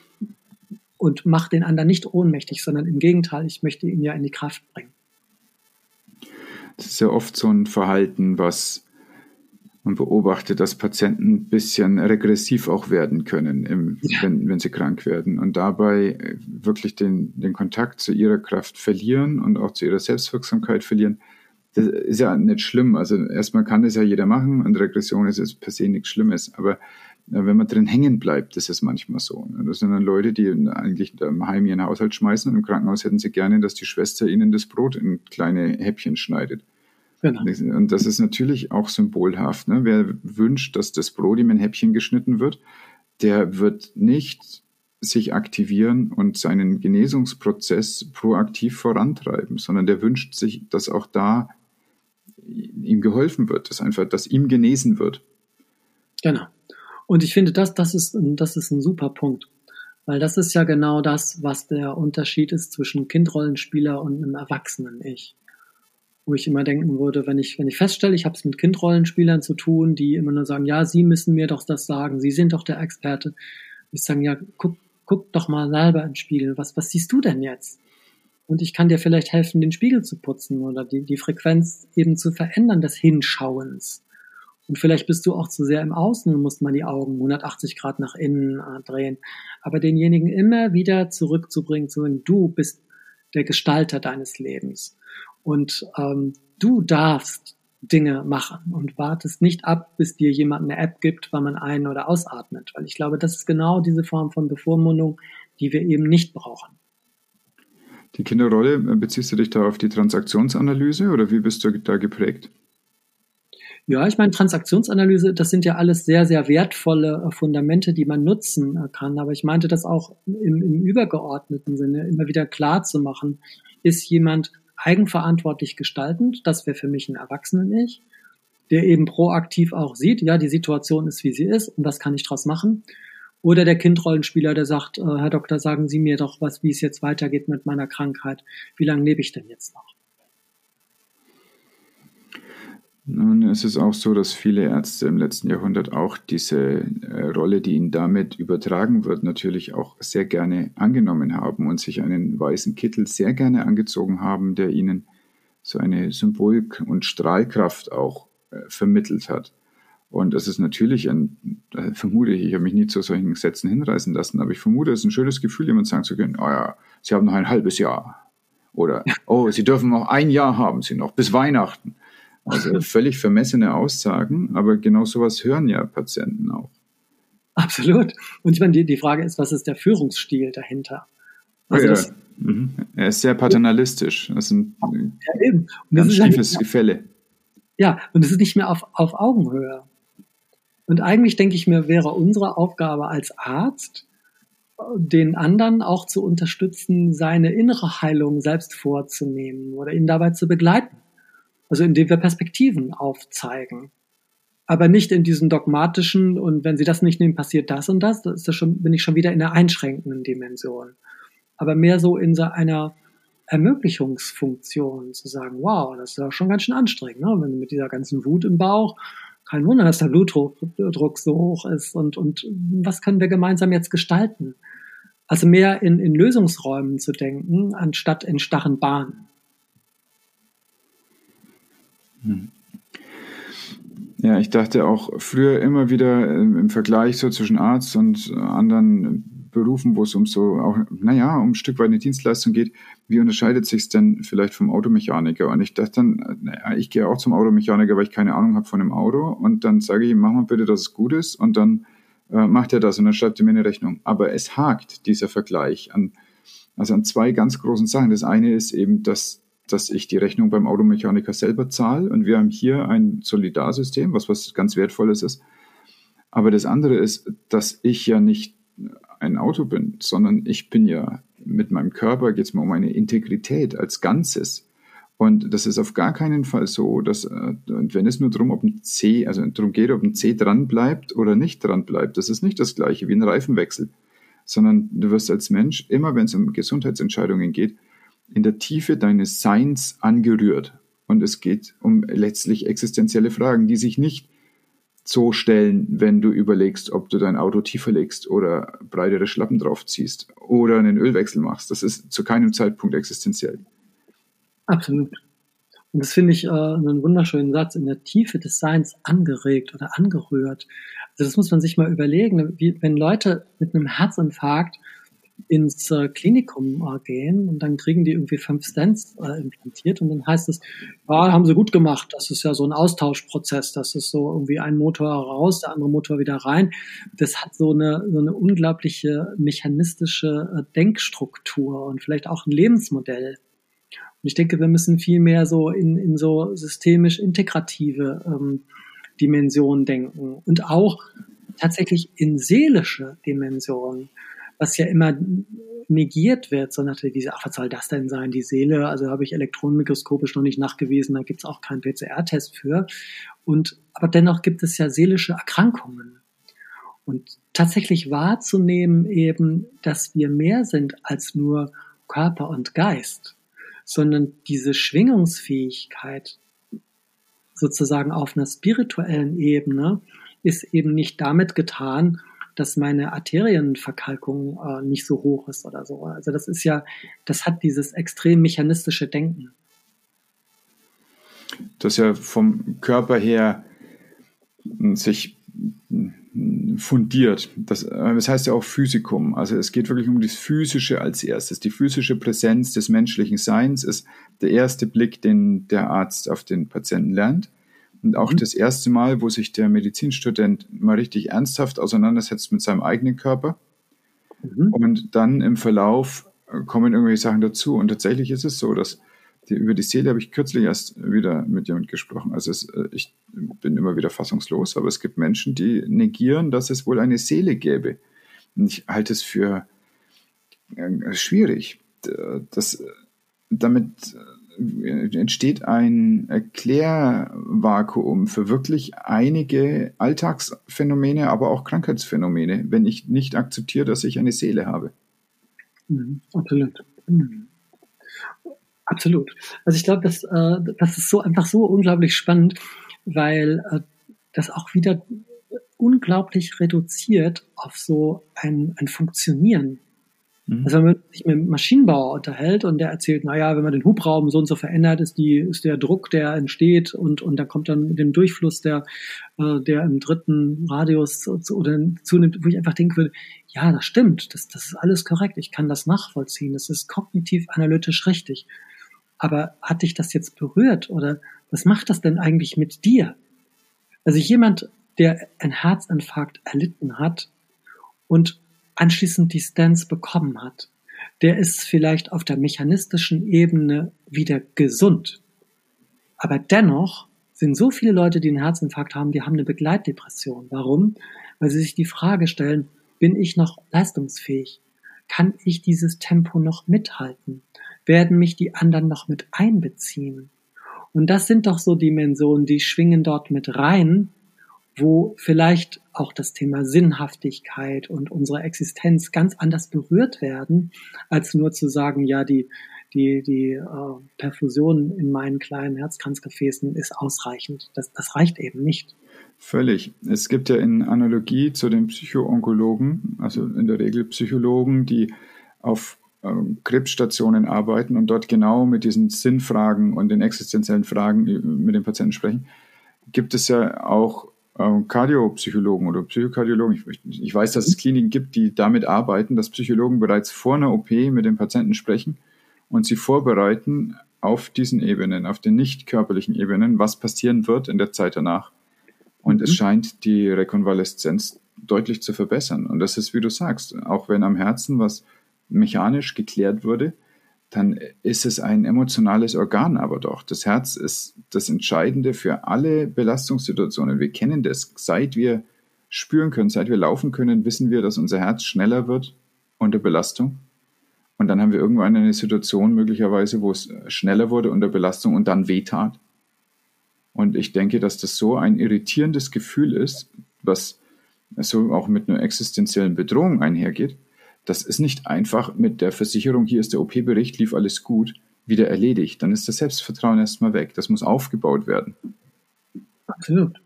und mache den anderen nicht ohnmächtig, sondern im Gegenteil, ich möchte ihn ja in die Kraft bringen. Das ist ja oft so ein Verhalten, was man beobachtet, dass Patienten ein bisschen regressiv auch werden können, im, ja. wenn, wenn sie krank werden und dabei äh, wirklich den, den Kontakt zu ihrer Kraft verlieren und auch zu ihrer Selbstwirksamkeit verlieren. Das ist ja nicht schlimm. Also erstmal kann das ja jeder machen und Regression ist jetzt per se nichts Schlimmes. Aber wenn man drin hängen bleibt, das ist manchmal so. Das sind dann Leute, die eigentlich im Heim ihren Haushalt schmeißen und im Krankenhaus hätten sie gerne, dass die Schwester ihnen das Brot in kleine Häppchen schneidet. Genau. Und das ist natürlich auch symbolhaft. Ne? Wer wünscht, dass das Brot ihm in Häppchen geschnitten wird, der wird nicht sich aktivieren und seinen Genesungsprozess proaktiv vorantreiben, sondern der wünscht sich, dass auch da ihm geholfen wird, dass einfach, dass ihm genesen wird. Genau. Und ich finde, das, das ist, das ist ein super Punkt. Weil das ist ja genau das, was der Unterschied ist zwischen Kindrollenspieler und einem Erwachsenen-Ich. Wo ich immer denken würde, wenn ich, wenn ich feststelle, ich habe es mit Kindrollenspielern zu tun, die immer nur sagen, ja, sie müssen mir doch das sagen, sie sind doch der Experte. Ich sage, ja, guck, guck doch mal selber im Spiegel, was, was siehst du denn jetzt? Und ich kann dir vielleicht helfen, den Spiegel zu putzen oder die, die Frequenz eben zu verändern des Hinschauens. Und vielleicht bist du auch zu sehr im Außen und musst mal die Augen 180 Grad nach innen äh, drehen. Aber denjenigen immer wieder zurückzubringen, zu sagen, du bist der Gestalter deines Lebens. Und ähm, du darfst Dinge machen und wartest nicht ab, bis dir jemand eine App gibt, weil man ein- oder ausatmet. Weil ich glaube, das ist genau diese Form von Bevormundung, die wir eben nicht brauchen. Die Kinderrolle, äh, beziehst du dich da auf die Transaktionsanalyse oder wie bist du da geprägt? Ja, ich meine, Transaktionsanalyse, das sind ja alles sehr, sehr wertvolle äh, Fundamente, die man nutzen äh, kann. Aber ich meinte das auch im, im übergeordneten Sinne, immer wieder klar zu machen, ist jemand eigenverantwortlich gestaltend, das wäre für mich ein Erwachsenen-Ich, der eben proaktiv auch sieht, ja, die Situation ist, wie sie ist und was kann ich daraus machen. Oder der Kindrollenspieler, der sagt, äh, Herr Doktor, sagen Sie mir doch was, wie es jetzt weitergeht mit meiner Krankheit. Wie lange lebe ich denn jetzt noch? Nun, es ist auch so, dass viele Ärzte im letzten Jahrhundert auch diese äh, Rolle, die ihnen damit übertragen wird, natürlich auch sehr gerne angenommen haben und sich einen weißen Kittel sehr gerne angezogen haben, der ihnen so eine Symbolik und Strahlkraft auch äh, vermittelt hat. Und das ist natürlich ein, äh, vermute ich, ich habe mich nie zu solchen Sätzen hinreißen lassen, aber ich vermute, es ist ein schönes Gefühl, jemand sagen zu können, oh ja, Sie haben noch ein halbes Jahr. Oder, oh, Sie dürfen noch ein Jahr haben Sie noch, bis Weihnachten. Also völlig vermessene Aussagen, aber genau sowas hören ja Patienten auch. Absolut. Und ich meine, die, die Frage ist, was ist der Führungsstil dahinter? Also ja, das, mhm. Er ist sehr paternalistisch. Das ist ein ja, eben. Und ganz schiefes ja, Gefälle. Ja, und es ist nicht mehr auf, auf Augenhöhe. Und eigentlich denke ich mir, wäre unsere Aufgabe als Arzt, den anderen auch zu unterstützen, seine innere Heilung selbst vorzunehmen oder ihn dabei zu begleiten. Also indem wir Perspektiven aufzeigen. Aber nicht in diesem dogmatischen und wenn Sie das nicht nehmen, passiert das und das. Da ist das schon, bin ich schon wieder in der einschränkenden Dimension. Aber mehr so in so einer Ermöglichungsfunktion zu sagen, wow, das ist ja schon ganz schön anstrengend, ne? wenn mit dieser ganzen Wut im Bauch, kein Wunder, dass der Blutdruck so hoch ist und, und was können wir gemeinsam jetzt gestalten? Also mehr in, in Lösungsräumen zu denken, anstatt in starren Bahnen. Hm. Ja, ich dachte auch früher immer wieder ähm, im Vergleich so zwischen Arzt und anderen Berufen, wo es um so auch, naja, um ein Stück weit eine Dienstleistung geht, wie unterscheidet sich es denn vielleicht vom Automechaniker? Und ich dachte dann, naja, ich gehe auch zum Automechaniker, weil ich keine Ahnung habe von dem Auto und dann sage ich ihm, mach mal bitte, dass es gut ist und dann äh, macht er das und dann schreibt er mir eine Rechnung. Aber es hakt, dieser Vergleich, an, also an zwei ganz großen Sachen. Das eine ist eben, dass dass ich die Rechnung beim Automechaniker selber zahle. Und wir haben hier ein Solidarsystem, was was ganz Wertvolles ist. Aber das andere ist, dass ich ja nicht ein Auto bin, sondern ich bin ja mit meinem Körper, geht es mir um meine Integrität als Ganzes. Und das ist auf gar keinen Fall so, dass, äh, wenn es nur darum, ob ein C, also darum geht, ob ein C dran bleibt oder nicht dran bleibt, das ist nicht das gleiche wie ein Reifenwechsel, sondern du wirst als Mensch, immer wenn es um Gesundheitsentscheidungen geht, in der Tiefe deines Seins angerührt. Und es geht um letztlich existenzielle Fragen, die sich nicht so stellen, wenn du überlegst, ob du dein Auto tiefer legst oder breitere Schlappen draufziehst oder einen Ölwechsel machst. Das ist zu keinem Zeitpunkt existenziell. Absolut. Und das finde ich äh, einen wunderschönen Satz, in der Tiefe des Seins angeregt oder angerührt. Also das muss man sich mal überlegen, wie, wenn Leute mit einem Herzinfarkt ins äh, Klinikum äh, gehen und dann kriegen die irgendwie fünf Stents äh, implantiert und dann heißt es, ja, haben sie gut gemacht. Das ist ja so ein Austauschprozess. Das ist so irgendwie ein Motor raus, der andere Motor wieder rein. Das hat so eine, so eine unglaubliche mechanistische äh, Denkstruktur und vielleicht auch ein Lebensmodell. Und ich denke, wir müssen viel mehr so in, in so systemisch integrative ähm, Dimensionen denken und auch tatsächlich in seelische Dimensionen was ja immer negiert wird, so natürlich diese, ach, was soll das denn sein, die Seele, also habe ich elektronenmikroskopisch noch nicht nachgewiesen, da gibt es auch keinen PCR-Test für. Und, aber dennoch gibt es ja seelische Erkrankungen. Und tatsächlich wahrzunehmen eben, dass wir mehr sind als nur Körper und Geist, sondern diese Schwingungsfähigkeit sozusagen auf einer spirituellen Ebene ist eben nicht damit getan, dass meine Arterienverkalkung äh, nicht so hoch ist oder so. Also das ist ja, das hat dieses extrem mechanistische Denken. Das ja vom Körper her hm, sich hm, fundiert. Das, äh, das heißt ja auch Physikum. Also es geht wirklich um das Physische als erstes. Die physische Präsenz des menschlichen Seins ist der erste Blick, den der Arzt auf den Patienten lernt. Und auch mhm. das erste Mal, wo sich der Medizinstudent mal richtig ernsthaft auseinandersetzt mit seinem eigenen Körper. Mhm. Und dann im Verlauf äh, kommen irgendwelche Sachen dazu. Und tatsächlich ist es so, dass die, über die Seele habe ich kürzlich erst wieder mit jemand gesprochen. Also es, äh, ich bin immer wieder fassungslos, aber es gibt Menschen, die negieren, dass es wohl eine Seele gäbe. Und ich halte es für äh, schwierig. Das, damit entsteht ein Erklärvakuum für wirklich einige Alltagsphänomene, aber auch Krankheitsphänomene, wenn ich nicht akzeptiere, dass ich eine Seele habe. Mhm, absolut. Mhm. Absolut. Also ich glaube, das, äh, das ist so einfach so unglaublich spannend, weil äh, das auch wieder unglaublich reduziert auf so ein, ein Funktionieren Mhm. Also wenn man sich mit einem Maschinenbauer unterhält und der erzählt, naja, wenn man den Hubraum so und so verändert, ist die, ist der Druck, der entsteht und, und da kommt dann mit dem Durchfluss, der, äh, der im dritten Radius zu, oder zunimmt, wo ich einfach denken würde, ja, das stimmt, das, das ist alles korrekt, ich kann das nachvollziehen, das ist kognitiv analytisch richtig. Aber hat dich das jetzt berührt oder was macht das denn eigentlich mit dir? Also jemand, der einen Herzinfarkt erlitten hat und anschließend die Stents bekommen hat, der ist vielleicht auf der mechanistischen Ebene wieder gesund. Aber dennoch sind so viele Leute, die einen Herzinfarkt haben, die haben eine Begleitdepression. Warum? Weil sie sich die Frage stellen, bin ich noch leistungsfähig? Kann ich dieses Tempo noch mithalten? Werden mich die anderen noch mit einbeziehen? Und das sind doch so Dimensionen, die schwingen dort mit rein, wo vielleicht auch das Thema Sinnhaftigkeit und unsere Existenz ganz anders berührt werden, als nur zu sagen, ja, die, die, die äh, Perfusion in meinen kleinen Herzkranzgefäßen ist ausreichend. Das, das reicht eben nicht. Völlig. Es gibt ja in Analogie zu den Psychoonkologen, also in der Regel Psychologen, die auf ähm, Krebsstationen arbeiten und dort genau mit diesen Sinnfragen und den existenziellen Fragen äh, mit den Patienten sprechen, gibt es ja auch Kardiopsychologen oder Psychokardiologen. Ich, ich, weiß, dass es Kliniken gibt, die damit arbeiten, dass Psychologen bereits vor einer OP mit dem Patienten sprechen und sie vorbereiten auf diesen Ebenen, auf den nicht körperlichen Ebenen, was passieren wird in der Zeit danach. Und mhm. es scheint die Rekonvaleszenz deutlich zu verbessern. Und das ist, wie du sagst, auch wenn am Herzen was mechanisch geklärt wurde, dann ist es ein emotionales Organ aber doch. Das Herz ist das Entscheidende für alle Belastungssituationen. Wir kennen das. Seit wir spüren können, seit wir laufen können, wissen wir, dass unser Herz schneller wird unter Belastung. Und dann haben wir irgendwann eine Situation möglicherweise, wo es schneller wurde unter Belastung und dann wehtat. Und ich denke, dass das so ein irritierendes Gefühl ist, was so auch mit einer existenziellen Bedrohung einhergeht, das ist nicht einfach mit der Versicherung, hier ist der OP-Bericht, lief alles gut, wieder erledigt. Dann ist das Selbstvertrauen erstmal weg. Das muss aufgebaut werden. Absolut.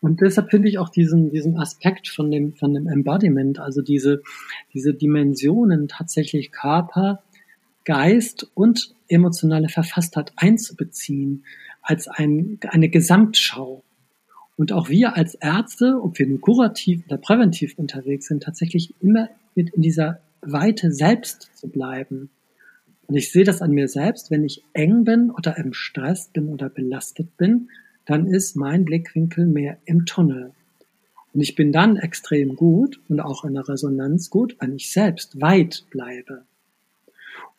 Und deshalb finde ich auch diesen, diesen Aspekt von dem, von dem Embodiment, also diese, diese Dimensionen tatsächlich Körper, Geist und emotionale Verfasstheit einzubeziehen als ein, eine Gesamtschau. Und auch wir als Ärzte, ob wir nur kurativ oder präventiv unterwegs sind, tatsächlich immer mit in dieser Weite selbst zu bleiben. Und ich sehe das an mir selbst, wenn ich eng bin oder im Stress bin oder belastet bin, dann ist mein Blickwinkel mehr im Tunnel. Und ich bin dann extrem gut und auch in der Resonanz gut, wenn ich selbst weit bleibe.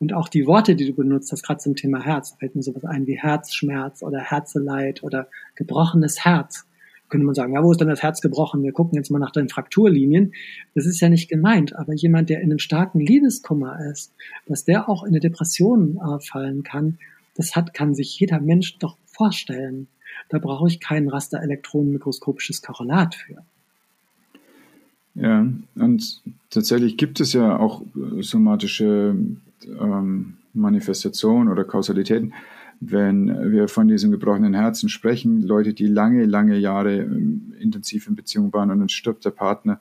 Und auch die Worte, die du benutzt hast, gerade zum Thema Herz, fällt mir sowas ein wie Herzschmerz oder Herzeleid oder gebrochenes Herz. Könnte man sagen, ja, wo ist denn das Herz gebrochen? Wir gucken jetzt mal nach den Frakturlinien. Das ist ja nicht gemeint, aber jemand, der in einem starken Liebeskummer ist, dass der auch in eine Depression äh, fallen kann, das hat, kann sich jeder Mensch doch vorstellen. Da brauche ich kein Rasterelektronenmikroskopisches Korrelat für. Ja, und tatsächlich gibt es ja auch somatische ähm, Manifestationen oder Kausalitäten, wenn wir von diesem gebrochenen Herzen sprechen, Leute, die lange, lange Jahre ähm, intensiv in Beziehung waren und dann stirbt der Partner,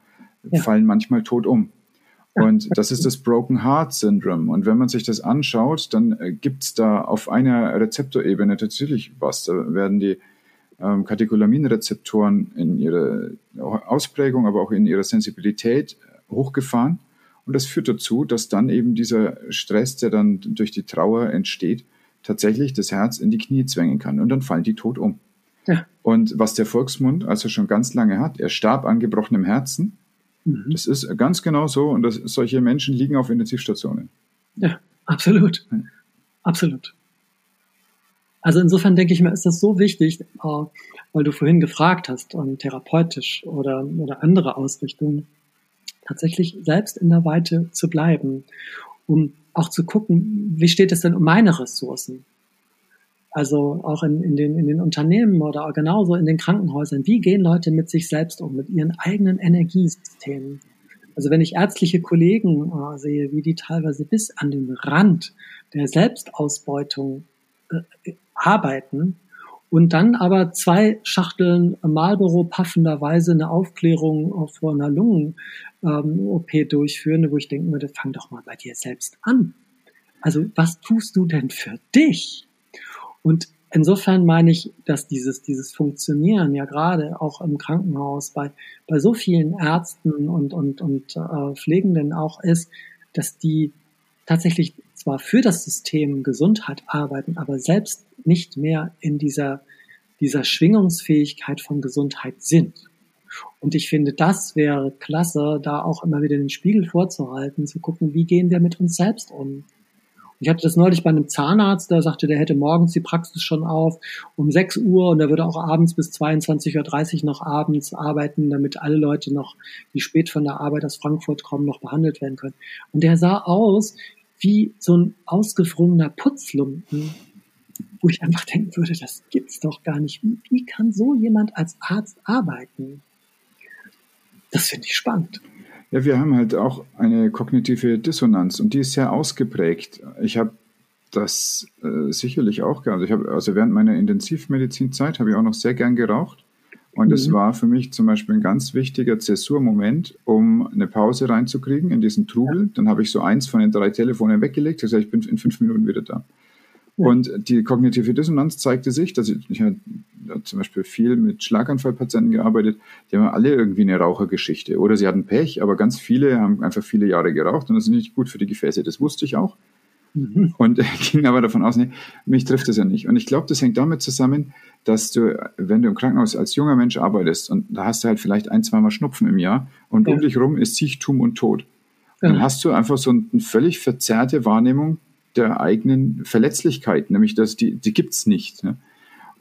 ja. fallen manchmal tot um. Und das ist das Broken Heart Syndrome. Und wenn man sich das anschaut, dann äh, gibt es da auf einer Rezeptorebene natürlich was. Da werden die ähm, Katecholaminrezeptoren in ihrer Ausprägung, aber auch in ihrer Sensibilität hochgefahren. Und das führt dazu, dass dann eben dieser Stress, der dann durch die Trauer entsteht, tatsächlich das Herz in die Knie zwängen kann. Und dann fallen die tot um. Ja. Und was der Volksmund also schon ganz lange hat, er starb an gebrochenem Herzen. Mhm. Das ist ganz genau so. Und das, solche Menschen liegen auf Intensivstationen. Ja, absolut. Ja. Absolut. Also insofern denke ich mir, ist das so wichtig, äh, weil du vorhin gefragt hast, therapeutisch oder, oder andere Ausrichtungen, tatsächlich selbst in der Weite zu bleiben, um auch zu gucken, wie steht es denn um meine Ressourcen? Also auch in, in, den, in den Unternehmen oder genauso in den Krankenhäusern. Wie gehen Leute mit sich selbst um, mit ihren eigenen Energiesystemen? Also wenn ich ärztliche Kollegen äh, sehe, wie die teilweise bis an den Rand der Selbstausbeutung äh, arbeiten, und dann aber zwei Schachteln Marlboro paffenderweise eine Aufklärung vor einer Lungen-OP ähm, durchführen, wo ich denken würde, fang doch mal bei dir selbst an. Also was tust du denn für dich? Und insofern meine ich, dass dieses, dieses Funktionieren ja gerade auch im Krankenhaus bei, bei so vielen Ärzten und, und, und äh, Pflegenden auch ist, dass die tatsächlich zwar für das System Gesundheit arbeiten, aber selbst nicht mehr in dieser, dieser Schwingungsfähigkeit von Gesundheit sind. Und ich finde, das wäre klasse, da auch immer wieder den Spiegel vorzuhalten, zu gucken, wie gehen wir mit uns selbst um. Ich hatte das neulich bei einem Zahnarzt, der sagte, der hätte morgens die Praxis schon auf um 6 Uhr und er würde auch abends bis 22.30 Uhr noch abends arbeiten, damit alle Leute noch, die spät von der Arbeit aus Frankfurt kommen, noch behandelt werden können. Und der sah aus wie so ein ausgefrorener Putzlumpen, wo ich einfach denken würde, das gibt's doch gar nicht. Wie, kann so jemand als Arzt arbeiten? Das finde ich spannend. Ja, wir haben halt auch eine kognitive Dissonanz und die ist sehr ausgeprägt. Ich habe das äh, sicherlich auch gehabt. Ich habe also während meiner Intensivmedizinzeit habe ich auch noch sehr gern geraucht und es mhm. war für mich zum Beispiel ein ganz wichtiger Zäsurmoment, um eine Pause reinzukriegen in diesen Trubel. Ja. Dann habe ich so eins von den drei Telefonen weggelegt. Ich gesagt, ich bin in fünf Minuten wieder da. Ja. Und die kognitive Dissonanz zeigte sich, dass ich, ich habe zum Beispiel viel mit Schlaganfallpatienten gearbeitet, die haben alle irgendwie eine Rauchergeschichte. Oder sie hatten Pech, aber ganz viele haben einfach viele Jahre geraucht und das ist nicht gut für die Gefäße. Das wusste ich auch. Mhm. Und ging aber davon aus, nee, mich trifft das ja nicht. Und ich glaube, das hängt damit zusammen, dass du, wenn du im Krankenhaus als junger Mensch arbeitest und da hast du halt vielleicht ein, zweimal Schnupfen im Jahr und ja. um dich rum ist Siechtum und Tod. Ja. Dann hast du einfach so eine völlig verzerrte Wahrnehmung der eigenen Verletzlichkeit, nämlich dass die, die gibt's nicht. Ne?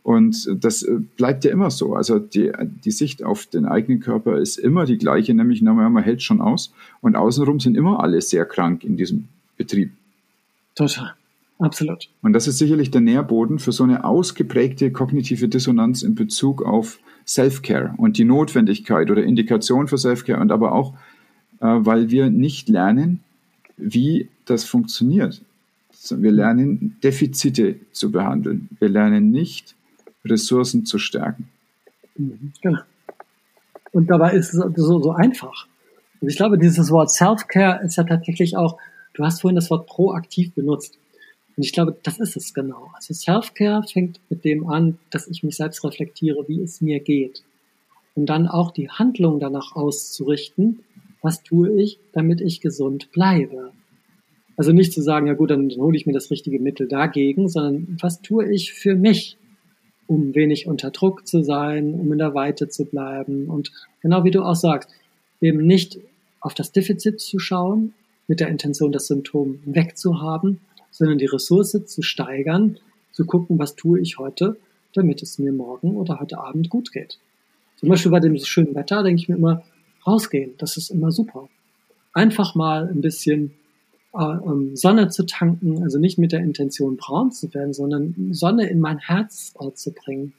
Und das äh, bleibt ja immer so. Also die, die Sicht auf den eigenen Körper ist immer die gleiche, nämlich na, man hält schon aus. Und außenrum sind immer alle sehr krank in diesem Betrieb. Total. Absolut. Und das ist sicherlich der Nährboden für so eine ausgeprägte kognitive Dissonanz in Bezug auf Self-Care und die Notwendigkeit oder Indikation für Self-Care und aber auch, äh, weil wir nicht lernen, wie das funktioniert. Wir lernen Defizite zu behandeln. Wir lernen nicht, Ressourcen zu stärken. Mhm, genau. Und dabei ist es so, so einfach. Und ich glaube, dieses Wort Self-Care ist ja tatsächlich auch, du hast vorhin das Wort proaktiv benutzt. Und ich glaube, das ist es genau. Also Self-Care fängt mit dem an, dass ich mich selbst reflektiere, wie es mir geht. Und dann auch die Handlung danach auszurichten, was tue ich, damit ich gesund bleibe. Also nicht zu sagen, ja gut, dann, hole ich mir das richtige Mittel dagegen, sondern was tue ich für mich, um wenig unter Druck zu sein, um in der Weite zu bleiben und genau wie du auch sagst, eben nicht auf das Defizit zu schauen, mit der Intention, das Symptom wegzuhaben, sondern die Ressource zu steigern, zu gucken, was tue ich heute, damit es mir morgen oder heute Abend gut geht. Zum Beispiel bei dem schönen Wetter denke ich mir immer, rausgehen, das ist immer super. Einfach mal ein bisschen äh, ähm, Sonne zu tanken, also nicht mit der Intention braun zu werden, sondern Sonne in mein Herz zu bringen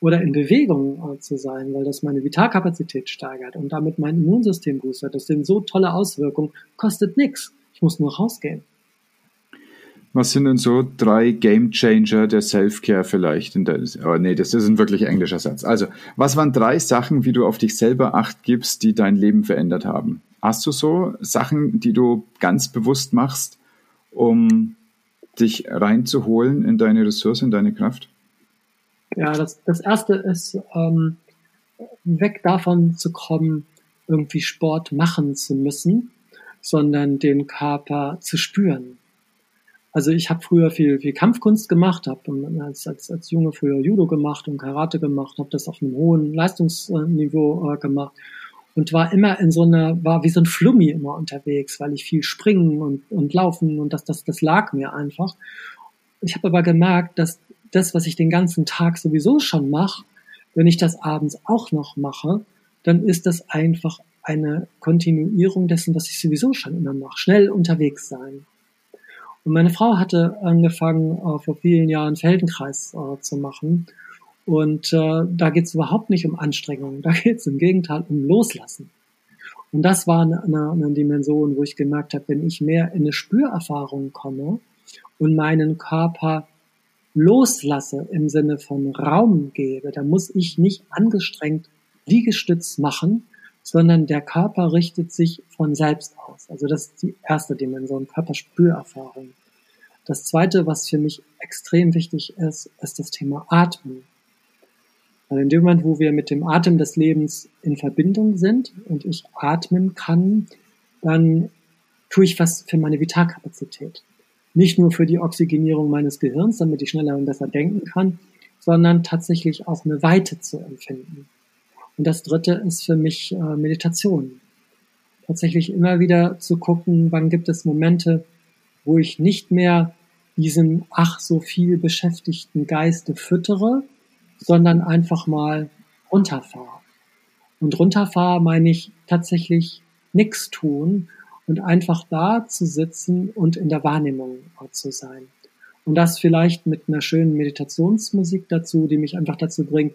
oder in Bewegung äh, zu sein, weil das meine Vitalkapazität steigert und damit mein Immunsystem boostert. Das sind so tolle Auswirkungen, kostet nichts. Ich muss nur rausgehen. Was sind denn so drei Game Changer der Self-Care vielleicht? In der, oh nee, das ist ein wirklich englischer Satz. Also, was waren drei Sachen, wie du auf dich selber acht gibst, die dein Leben verändert haben? Hast du so Sachen, die du ganz bewusst machst, um dich reinzuholen in deine Ressource, in deine Kraft? Ja, das, das erste ist, ähm, weg davon zu kommen, irgendwie Sport machen zu müssen, sondern den Körper zu spüren. Also ich habe früher viel, viel Kampfkunst gemacht, habe als, als, als Junge früher Judo gemacht und Karate gemacht, habe das auf einem hohen Leistungsniveau äh, gemacht und war immer in so einer, war wie so ein Flummi immer unterwegs, weil ich viel springen und, und laufen und das, das, das lag mir einfach. Ich habe aber gemerkt, dass das, was ich den ganzen Tag sowieso schon mache, wenn ich das abends auch noch mache, dann ist das einfach eine Kontinuierung dessen, was ich sowieso schon immer mache. Schnell unterwegs sein. Und meine Frau hatte angefangen, äh, vor vielen Jahren Feldenkreis äh, zu machen. Und äh, da geht es überhaupt nicht um Anstrengung, da geht es im Gegenteil um Loslassen. Und das war eine, eine Dimension, wo ich gemerkt habe, wenn ich mehr in eine Spürerfahrung komme und meinen Körper loslasse im Sinne von Raum gebe, da muss ich nicht angestrengt Liegestütz machen, sondern der Körper richtet sich von selbst aus. Also das ist die erste Dimension, Körperspürerfahrung. Das zweite, was für mich extrem wichtig ist, ist das Thema Atmen. Weil in dem Moment, wo wir mit dem Atem des Lebens in Verbindung sind und ich atmen kann, dann tue ich was für meine Vitalkapazität nicht nur für die Oxygenierung meines Gehirns, damit ich schneller und besser denken kann, sondern tatsächlich auch eine Weite zu empfinden. Und das dritte ist für mich äh, Meditation. Tatsächlich immer wieder zu gucken, wann gibt es Momente, wo ich nicht mehr diesem ach so viel beschäftigten Geiste füttere, sondern einfach mal runterfahre. Und runterfahre meine ich tatsächlich nichts tun, und einfach da zu sitzen und in der Wahrnehmung zu sein. Und das vielleicht mit einer schönen Meditationsmusik dazu, die mich einfach dazu bringt,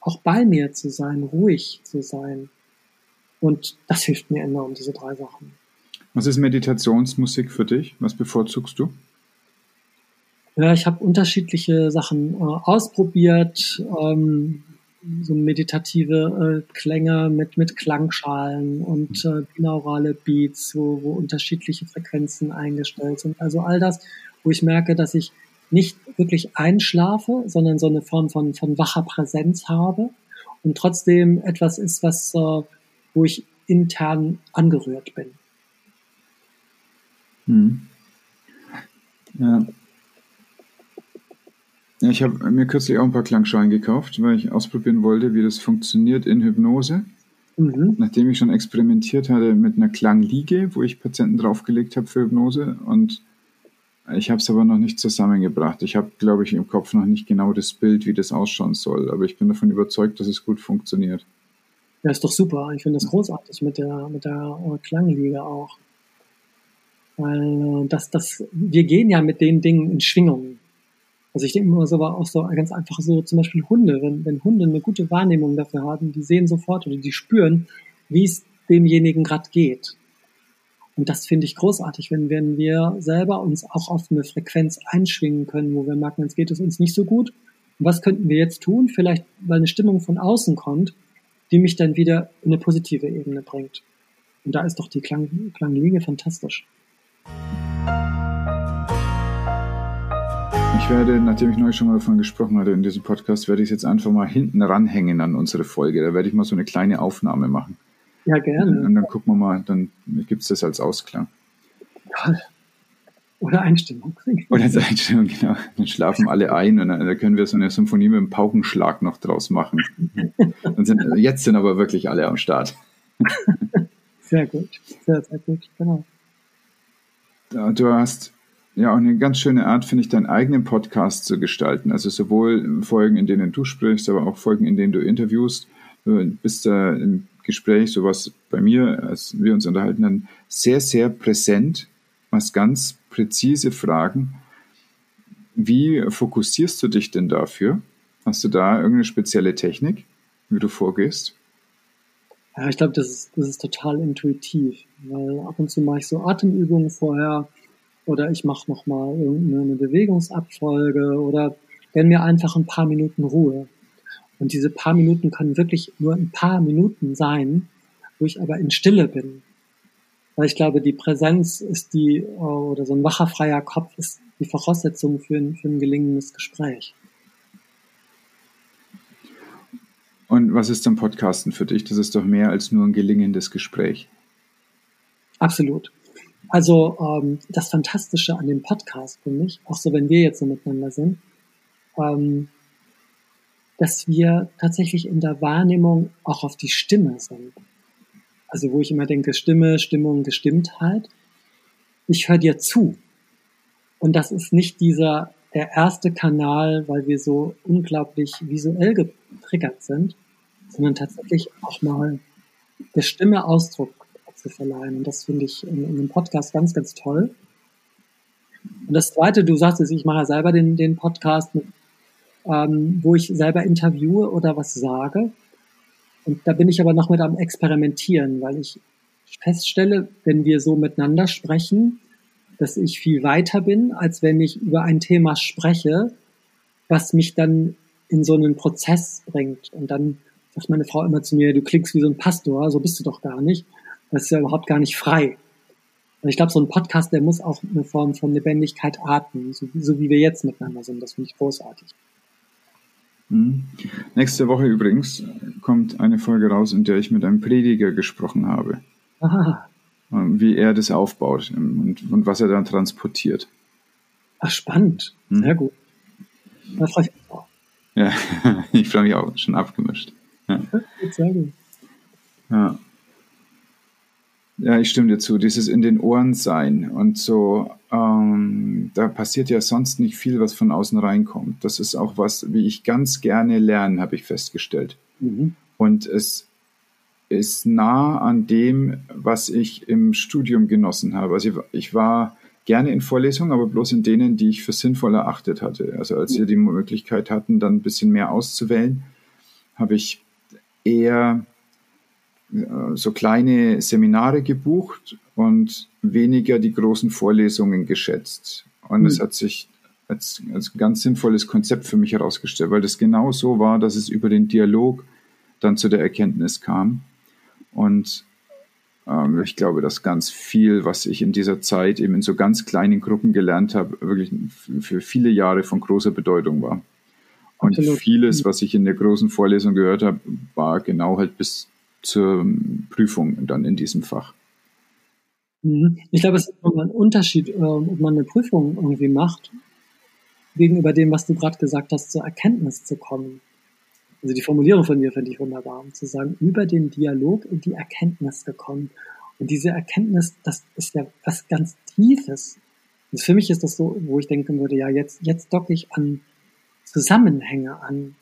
auch bei mir zu sein, ruhig zu sein. Und das hilft mir enorm, diese drei Sachen. Was ist Meditationsmusik für dich? Was bevorzugst du? Ja, ich habe unterschiedliche Sachen äh, ausprobiert. Ähm, so meditative äh, Klänge mit, mit Klangschalen und äh, binaurale Beats, wo, wo unterschiedliche Frequenzen eingestellt sind. Also all das, wo ich merke, dass ich nicht wirklich einschlafe, sondern so eine Form von, von wacher Präsenz habe und trotzdem etwas ist, was, äh, wo ich intern angerührt bin. Hm. Ja, ich habe mir kürzlich auch ein paar Klangschalen gekauft, weil ich ausprobieren wollte, wie das funktioniert in Hypnose. Mhm. Nachdem ich schon experimentiert hatte mit einer Klangliege, wo ich Patienten draufgelegt habe für Hypnose und ich habe es aber noch nicht zusammengebracht. Ich habe, glaube ich, im Kopf noch nicht genau das Bild, wie das ausschauen soll, aber ich bin davon überzeugt, dass es gut funktioniert. Ja, ist doch super. Ich finde das großartig mit der, mit der Klangliege auch. Weil das, das, wir gehen ja mit den Dingen in Schwingungen. Also ich denke immer so, war auch so ganz einfach so, zum Beispiel Hunde, wenn, wenn Hunde eine gute Wahrnehmung dafür haben, die sehen sofort oder die spüren, wie es demjenigen gerade geht. Und das finde ich großartig, wenn, wenn wir selber uns auch auf eine Frequenz einschwingen können, wo wir merken, jetzt geht es uns nicht so gut. Was könnten wir jetzt tun? Vielleicht, weil eine Stimmung von außen kommt, die mich dann wieder in eine positive Ebene bringt. Und da ist doch die Klang, Klanglinie fantastisch. Ich werde, nachdem ich neulich schon mal davon gesprochen hatte in diesem Podcast, werde ich es jetzt einfach mal hinten ranhängen an unsere Folge. Da werde ich mal so eine kleine Aufnahme machen. Ja, gerne. Und dann gucken wir mal, dann gibt es das als Ausklang. Toll. Oder Einstimmung. Oder als Einstimmung, genau. Dann schlafen alle ein und dann, dann können wir so eine Symphonie mit einem Paukenschlag noch draus machen. Und sind, jetzt sind aber wirklich alle am Start. Sehr gut, sehr, sehr gut, genau. Du hast ja auch eine ganz schöne Art, finde ich, deinen eigenen Podcast zu gestalten. Also sowohl Folgen, in denen du sprichst, aber auch Folgen, in denen du interviewst. Du bist da im Gespräch, sowas bei mir, als wir uns unterhalten, dann sehr, sehr präsent, hast ganz präzise Fragen. Wie fokussierst du dich denn dafür? Hast du da irgendeine spezielle Technik, wie du vorgehst? Ja, ich glaube, das ist, das ist total intuitiv, weil ab und zu mache ich so Atemübungen vorher oder ich mache nochmal irgendeine Bewegungsabfolge oder gönne mir einfach ein paar Minuten Ruhe. Und diese paar Minuten können wirklich nur ein paar Minuten sein, wo ich aber in Stille bin. Weil ich glaube, die Präsenz ist die, oder so ein wacher, freier Kopf ist die Voraussetzung für ein, für ein gelingendes Gespräch. Und was ist dann Podcasten für dich? Das ist doch mehr als nur ein gelingendes Gespräch. Absolut. Also ähm, das Fantastische an dem Podcast für mich, auch so wenn wir jetzt so miteinander sind, ähm, dass wir tatsächlich in der Wahrnehmung auch auf die Stimme sind. Also wo ich immer denke, Stimme, Stimmung, Gestimmtheit. Ich höre dir zu. Und das ist nicht dieser der erste Kanal, weil wir so unglaublich visuell getriggert sind, sondern tatsächlich auch mal der Stimme Ausdruck zu verleihen. Und das finde ich in, in, dem Podcast ganz, ganz toll. Und das Zweite, du sagst es, ich mache selber den, den Podcast, mit, ähm, wo ich selber interviewe oder was sage. Und da bin ich aber noch mit am Experimentieren, weil ich feststelle, wenn wir so miteinander sprechen, dass ich viel weiter bin, als wenn ich über ein Thema spreche, was mich dann in so einen Prozess bringt. Und dann sagt meine Frau immer zu mir, du klingst wie so ein Pastor, so bist du doch gar nicht. Das ist ja überhaupt gar nicht frei. Und ich glaube, so ein Podcast, der muss auch eine Form von Lebendigkeit atmen, so, so wie wir jetzt miteinander sind. Das finde ich großartig. Mhm. Nächste Woche übrigens kommt eine Folge raus, in der ich mit einem Prediger gesprochen habe. Aha. Ähm, wie er das aufbaut und, und was er dann transportiert. Ach, spannend. Hm? Sehr gut. Da freue ich mich auch. Ja, ich freue mich auch, schon abgemischt. Ja. Sehr gut. Ja. Ja, ich stimme dir zu. Dieses in den Ohren sein und so, ähm, da passiert ja sonst nicht viel, was von außen reinkommt. Das ist auch was, wie ich ganz gerne lerne, habe ich festgestellt. Mhm. Und es ist nah an dem, was ich im Studium genossen habe. Also ich, war gerne in Vorlesungen, aber bloß in denen, die ich für sinnvoll erachtet hatte. Also als wir die Möglichkeit hatten, dann ein bisschen mehr auszuwählen, habe ich eher so kleine Seminare gebucht und weniger die großen Vorlesungen geschätzt. Und mhm. es hat sich als, als ganz sinnvolles Konzept für mich herausgestellt, weil das genau so war, dass es über den Dialog dann zu der Erkenntnis kam. Und ähm, ich glaube, dass ganz viel, was ich in dieser Zeit eben in so ganz kleinen Gruppen gelernt habe, wirklich für viele Jahre von großer Bedeutung war. Und Absolut. vieles, was ich in der großen Vorlesung gehört habe, war genau halt bis zur Prüfung dann in diesem Fach. Mhm. Ich glaube, es ist ein Unterschied, ähm, ob man eine Prüfung irgendwie macht, gegenüber dem, was du gerade gesagt hast, zur Erkenntnis zu kommen. Also die Formulierung von dir finde ich wunderbar, um zu sagen, über den Dialog in die Erkenntnis gekommen. Und diese Erkenntnis, das ist ja was ganz Tiefes. Und für mich ist das so, wo ich denken würde, ja, jetzt, jetzt docke ich an Zusammenhänge an,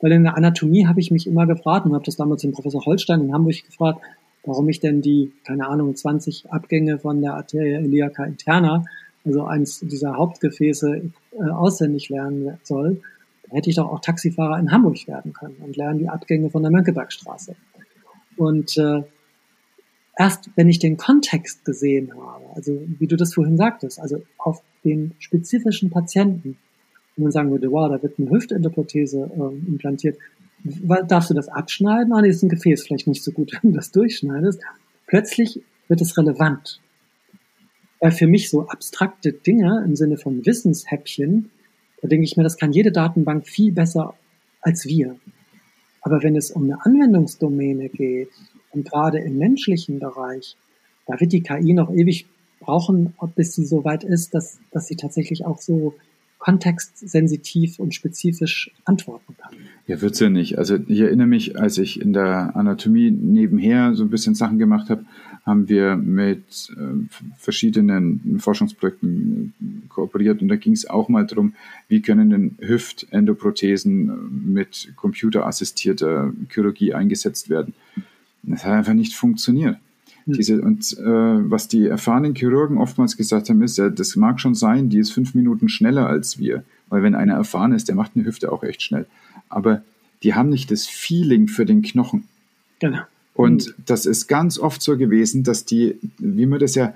weil in der Anatomie habe ich mich immer gefragt und habe das damals den Professor Holstein in Hamburg gefragt, warum ich denn die, keine Ahnung, 20 Abgänge von der Arteria iliaca interna, also eins dieser Hauptgefäße, äh, auswendig lernen soll. Da hätte ich doch auch Taxifahrer in Hamburg werden können und lernen die Abgänge von der Mönckebergstraße. Und äh, erst wenn ich den Kontext gesehen habe, also wie du das vorhin sagtest, also auf den spezifischen Patienten, und man sagen würde, wow, da wird eine Hüftendoprothese äh, implantiert, darfst du das abschneiden? Ah, nee, ist ein Gefäß vielleicht nicht so gut, wenn du das durchschneidest. Plötzlich wird es relevant. Weil für mich so abstrakte Dinge im Sinne von Wissenshäppchen, da denke ich mir, das kann jede Datenbank viel besser als wir. Aber wenn es um eine Anwendungsdomäne geht, Und gerade im menschlichen Bereich, da wird die KI noch ewig brauchen, bis sie so weit ist, dass, dass sie tatsächlich auch so kontextsensitiv und spezifisch antworten kann. Ja, wird's ja nicht. Also ich erinnere mich, als ich in der Anatomie nebenher so ein bisschen Sachen gemacht habe, haben wir mit äh, verschiedenen Forschungsprojekten äh, kooperiert und da ging es auch mal darum, wie können denn Hüftendoprothesen äh, mit computerassistierter Chirurgie eingesetzt werden. Das hat einfach nicht funktioniert. Hm. Diese, und äh, was die erfahrenen Chirurgen oftmals gesagt haben, ist, ja, das mag schon sein, die ist fünf Minuten schneller als wir. Weil wenn einer erfahren ist, der macht eine Hüfte auch echt schnell. Aber die haben nicht das Feeling für den Knochen. Genau. Und hm. das ist ganz oft so gewesen, dass die, wie man das ja,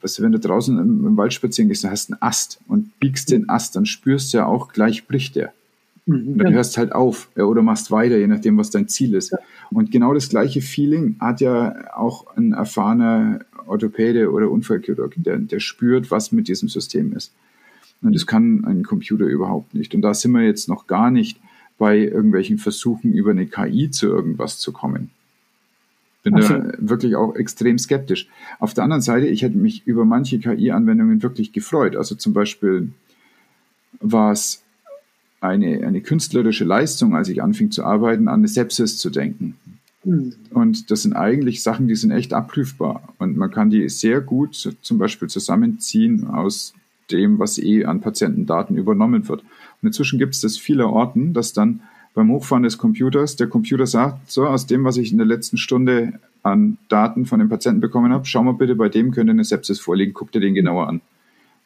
was, wenn du draußen im, im Wald spazieren gehst, dann hast du einen Ast und biegst den Ast, dann spürst du ja auch, gleich bricht der. Mhm, dann hörst halt auf oder machst weiter, je nachdem, was dein Ziel ist. Ja. Und genau das gleiche Feeling hat ja auch ein erfahrener Orthopäde oder Unfallchirurg, der, der spürt, was mit diesem System ist. Und das kann ein Computer überhaupt nicht. Und da sind wir jetzt noch gar nicht bei irgendwelchen Versuchen, über eine KI zu irgendwas zu kommen. Bin so. da wirklich auch extrem skeptisch. Auf der anderen Seite, ich hätte mich über manche KI-Anwendungen wirklich gefreut. Also zum Beispiel war es eine, eine künstlerische Leistung, als ich anfing zu arbeiten, an eine Sepsis zu denken. Mhm. Und das sind eigentlich Sachen, die sind echt abprüfbar. Und man kann die sehr gut zum Beispiel zusammenziehen aus dem, was eh an Patientendaten übernommen wird. Und inzwischen gibt es das vieler Orten, dass dann beim Hochfahren des Computers der Computer sagt, so aus dem, was ich in der letzten Stunde an Daten von dem Patienten bekommen habe, schau mal bitte, bei dem könnte eine Sepsis vorliegen, guck dir den genauer an.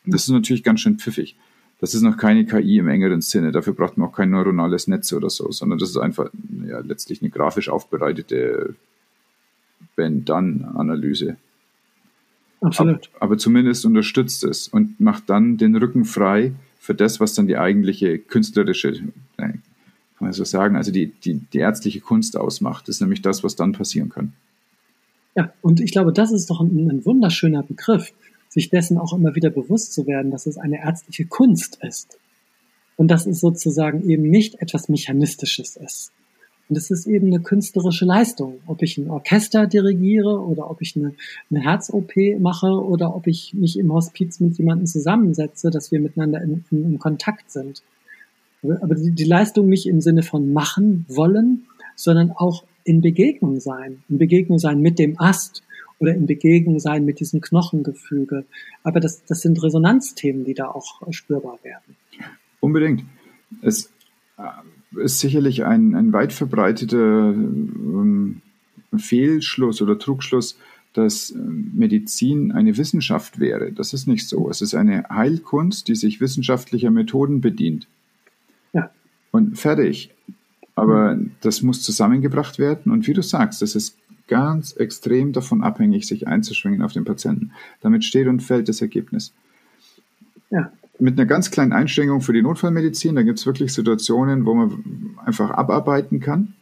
Das ist natürlich ganz schön pfiffig. Das ist noch keine KI im engeren Sinne. Dafür braucht man auch kein neuronales Netz oder so, sondern das ist einfach ja, letztlich eine grafisch aufbereitete Wenn-Dann-Analyse. Absolut. Aber, aber zumindest unterstützt es und macht dann den Rücken frei für das, was dann die eigentliche künstlerische, äh, kann man so sagen, also die, die, die ärztliche Kunst ausmacht. Das ist nämlich das, was dann passieren kann. Ja, und ich glaube, das ist doch ein, ein wunderschöner Begriff sich dessen auch immer wieder bewusst zu werden, dass es eine ärztliche Kunst ist. Und dass es sozusagen eben nicht etwas Mechanistisches ist. Und es ist eben eine künstlerische Leistung. Ob ich ein Orchester dirigiere oder ob ich eine, eine Herz-OP mache oder ob ich mich im Hospiz mit jemandem zusammensetze, dass wir miteinander in, in, in Kontakt sind. Aber die, die Leistung nicht im Sinne von machen wollen, sondern auch in Begegnung sein. In Begegnung sein mit dem Ast, oder in Begegnung sein mit diesem Knochengefüge. Aber das, das sind Resonanzthemen, die da auch spürbar werden. Unbedingt. Es äh, ist sicherlich ein, ein weit verbreiteter ähm, Fehlschluss oder Trugschluss, dass äh, Medizin eine Wissenschaft wäre. Das ist nicht so. Es ist eine Heilkunst, die sich wissenschaftlicher Methoden bedient. Ja. Und fertig. Aber das muss zusammengebracht werden. Und wie du sagst, das ist ganz extrem davon abhängig, sich einzuschwingen auf den Patienten. Damit steht und fällt das Ergebnis. Ja. Mit einer ganz kleinen Einschränkung für die Notfallmedizin, da gibt es wirklich Situationen, wo man einfach abarbeiten kann.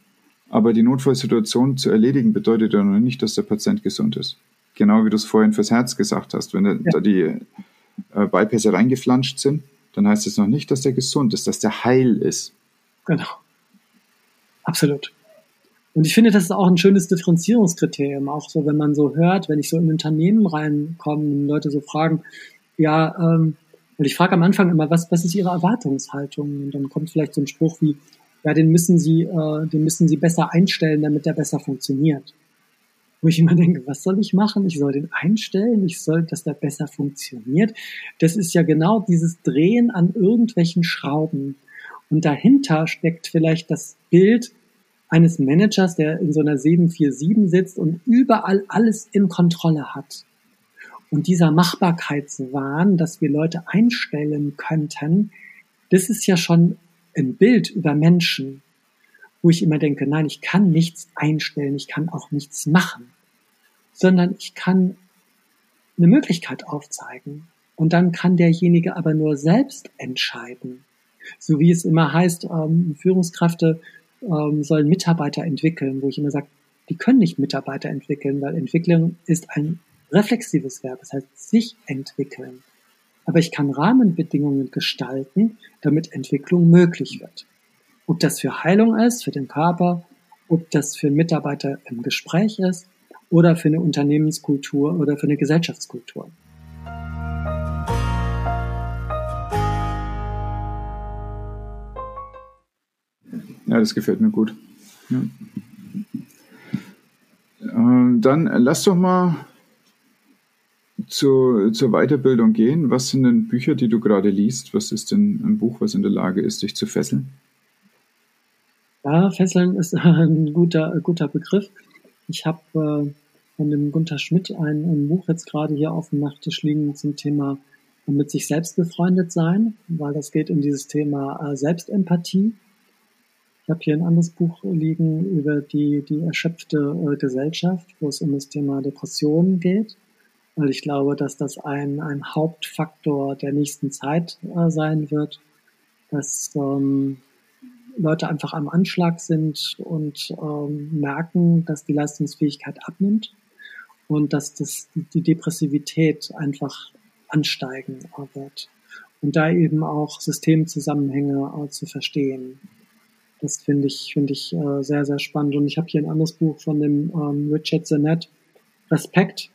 Aber die Notfallsituation zu erledigen bedeutet ja noch nicht, dass der Patient gesund ist. Genau wie du es vorhin fürs Herz gesagt hast. Wenn ja. da die äh, Bypässe reingeflanscht sind, dann heißt es noch nicht, dass der gesund ist, dass der heil ist. Genau. Absolut. Und ich finde, das ist auch ein schönes Differenzierungskriterium, auch so, wenn man so hört, wenn ich so in Unternehmen reinkomme und Leute so fragen, ja, ähm, weil ich frage am Anfang immer, was, was ist Ihre Erwartungshaltung? Und dann kommt vielleicht so ein Spruch wie, ja, den müssen Sie, äh, den müssen Sie besser einstellen, damit der besser funktioniert. Wo ich immer denke, was soll ich machen? Ich soll den einstellen, ich soll, dass der besser funktioniert. Das ist ja genau dieses Drehen an irgendwelchen Schrauben. Und dahinter steckt vielleicht das Bild, eines Managers, der in so einer 747 sitzt und überall alles in Kontrolle hat. Und dieser Machbarkeitswahn, dass wir Leute einstellen könnten, das ist ja schon ein Bild über Menschen, wo ich immer denke, nein, ich kann nichts einstellen, ich kann auch nichts machen, sondern ich kann eine Möglichkeit aufzeigen. Und dann kann derjenige aber nur selbst entscheiden. So wie es immer heißt, ähm, Führungskräfte ähm, sollen Mitarbeiter entwickeln, wo ich immer sage, die können nicht Mitarbeiter entwickeln, weil Entwicklung ist ein reflexives Verb, das heißt sich entwickeln. Aber ich kann Rahmenbedingungen gestalten, damit Entwicklung möglich wird. Ob das für Heilung ist, für den Körper ob das für Mitarbeiter im Gespräch ist oder für eine Unternehmenskultur oder für eine Gesellschaftskultur. Ja, das gefällt mir gut. Ja. Ähm, dann lass doch mal zur, zur Weiterbildung gehen. Was sind denn Bücher, die du gerade liest? Was ist denn ein Buch, was in der Lage ist, dich zu fesseln? Ja, fesseln ist ein guter, guter Begriff. Ich habe äh, von dem Gunther Schmidt ein, ein, Buch jetzt gerade hier auf dem Nachttisch liegen zum Thema mit sich selbst befreundet sein, weil das geht in dieses Thema äh, Selbstempathie. Ich habe hier ein anderes Buch liegen über die, die erschöpfte äh, Gesellschaft, wo es um das Thema Depressionen geht, weil ich glaube, dass das ein, ein Hauptfaktor der nächsten Zeit äh, sein wird, dass ähm, Leute einfach am Anschlag sind und ähm, merken, dass die Leistungsfähigkeit abnimmt und dass das, die Depressivität einfach ansteigen wird. Und da eben auch Systemzusammenhänge äh, zu verstehen. Das finde ich, finde ich äh, sehr, sehr spannend. Und ich habe hier ein anderes Buch von dem ähm, Richard Zanett, Respekt,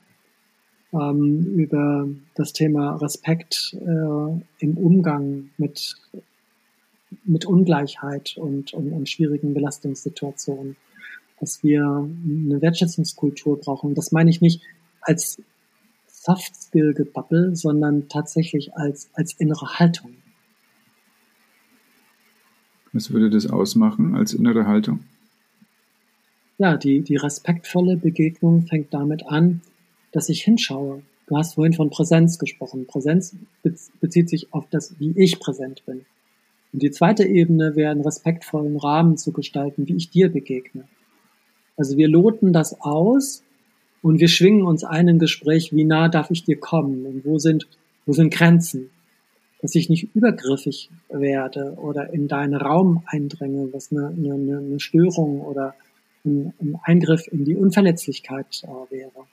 ähm, über das Thema Respekt äh, im Umgang mit, mit Ungleichheit und, und, und schwierigen Belastungssituationen. Dass wir eine Wertschätzungskultur brauchen. Das meine ich nicht als Soft Skill Gebabbel, sondern tatsächlich als, als innere Haltung. Was würde das ausmachen als innere Haltung? Ja, die, die respektvolle Begegnung fängt damit an, dass ich hinschaue. Du hast vorhin von Präsenz gesprochen. Präsenz bezieht sich auf das, wie ich präsent bin. Und die zweite Ebene wäre, einen respektvollen Rahmen zu gestalten, wie ich dir begegne. Also wir loten das aus und wir schwingen uns ein im Gespräch, wie nah darf ich dir kommen und wo sind, wo sind Grenzen dass ich nicht übergriffig werde oder in deinen Raum eindränge, was eine, eine, eine Störung oder ein, ein, Eingriff in die Unverletzlichkeit äh, wäre.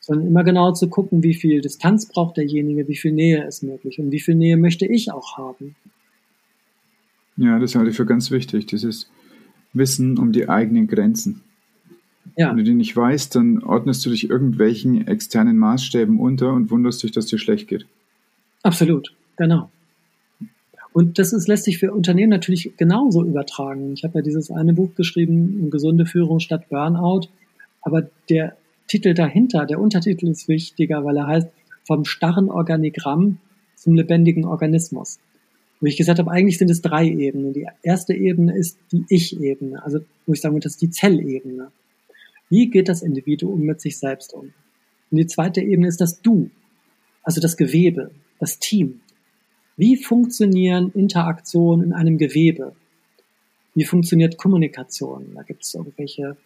Sondern immer genau zu gucken, wie viel Distanz braucht derjenige, wie viel Nähe ist möglich und wie viel Nähe möchte ich auch haben. Ja, das halte ich für ganz wichtig, dieses Wissen um die eigenen Grenzen. Ja. Wenn du die nicht weißt, dann ordnest du dich irgendwelchen externen Maßstäben unter und wunderst dich, dass dir schlecht geht. Absolut. Genau. Und das ist, lässt sich für Unternehmen natürlich genauso übertragen. Ich habe ja dieses eine Buch geschrieben, Gesunde Führung statt Burnout. Aber der Titel dahinter, der Untertitel ist wichtiger, weil er heißt vom starren Organigramm zum lebendigen Organismus. Wo ich gesagt habe, eigentlich sind es drei Ebenen. Die erste Ebene ist die Ich-Ebene, also wo ich sagen würde, das ist die Zellebene. Wie geht das Individuum mit sich selbst um? Und die zweite Ebene ist das Du, also das Gewebe, das Team. Wie funktionieren Interaktionen in einem Gewebe? Wie funktioniert Kommunikation? Da gibt es irgendwelche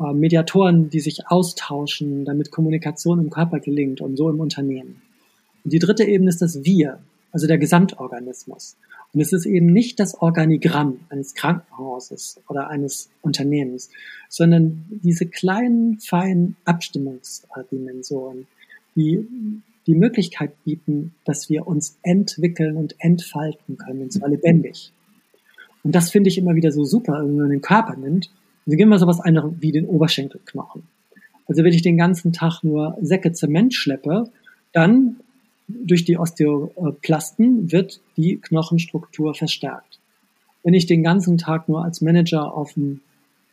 äh, Mediatoren, die sich austauschen, damit Kommunikation im Körper gelingt und so im Unternehmen. Und die dritte Ebene ist das Wir, also der Gesamtorganismus. Und es ist eben nicht das Organigramm eines Krankenhauses oder eines Unternehmens, sondern diese kleinen, feinen Abstimmungsdimensionen, die die Möglichkeit bieten, dass wir uns entwickeln und entfalten können, und zwar lebendig. Und das finde ich immer wieder so super, wenn man den Körper nimmt. Also gehen wir sowas ein wie den Oberschenkelknochen. Also wenn ich den ganzen Tag nur Säcke Zement schleppe, dann durch die Osteoplasten wird die Knochenstruktur verstärkt. Wenn ich den ganzen Tag nur als Manager auf dem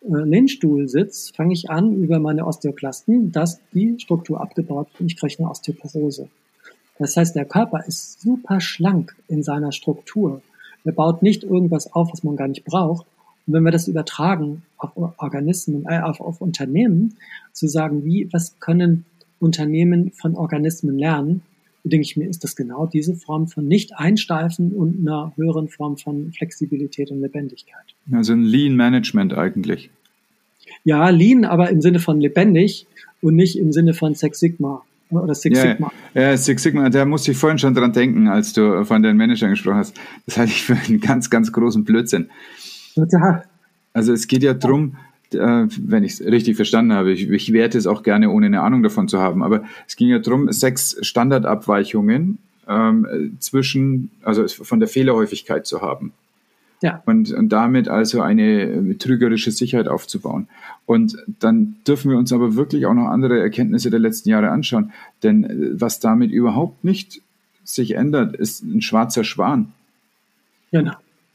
Lehnstuhl sitze, fange ich an, über meine Osteoklasten, dass die Struktur abgebaut und ich kriege eine Osteoporose. Das heißt, der Körper ist super schlank in seiner Struktur. Er baut nicht irgendwas auf, was man gar nicht braucht. Und wenn wir das übertragen auf Organismen, äh, auf, auf Unternehmen, zu sagen, wie, was können Unternehmen von Organismen lernen, denke ich mir, ist das genau diese Form von Nicht-Einsteifen und einer höheren Form von Flexibilität und Lebendigkeit. Also ein Lean Management eigentlich. Ja, Lean, aber im Sinne von lebendig und nicht im Sinne von Six Sigma oder Six ja, Sigma. Ja, Six Sigma, da musste ich vorhin schon dran denken, als du von den Managern gesprochen hast. Das halte ich für einen ganz, ganz großen Blödsinn. Total. Also es geht ja darum, äh, wenn ich es richtig verstanden habe, ich, ich werte es auch gerne, ohne eine Ahnung davon zu haben, aber es ging ja darum, sechs Standardabweichungen ähm, zwischen, also von der Fehlerhäufigkeit zu haben. Ja. Und, und damit also eine trügerische Sicherheit aufzubauen. Und dann dürfen wir uns aber wirklich auch noch andere Erkenntnisse der letzten Jahre anschauen. Denn äh, was damit überhaupt nicht sich ändert, ist ein schwarzer Schwan. Genau.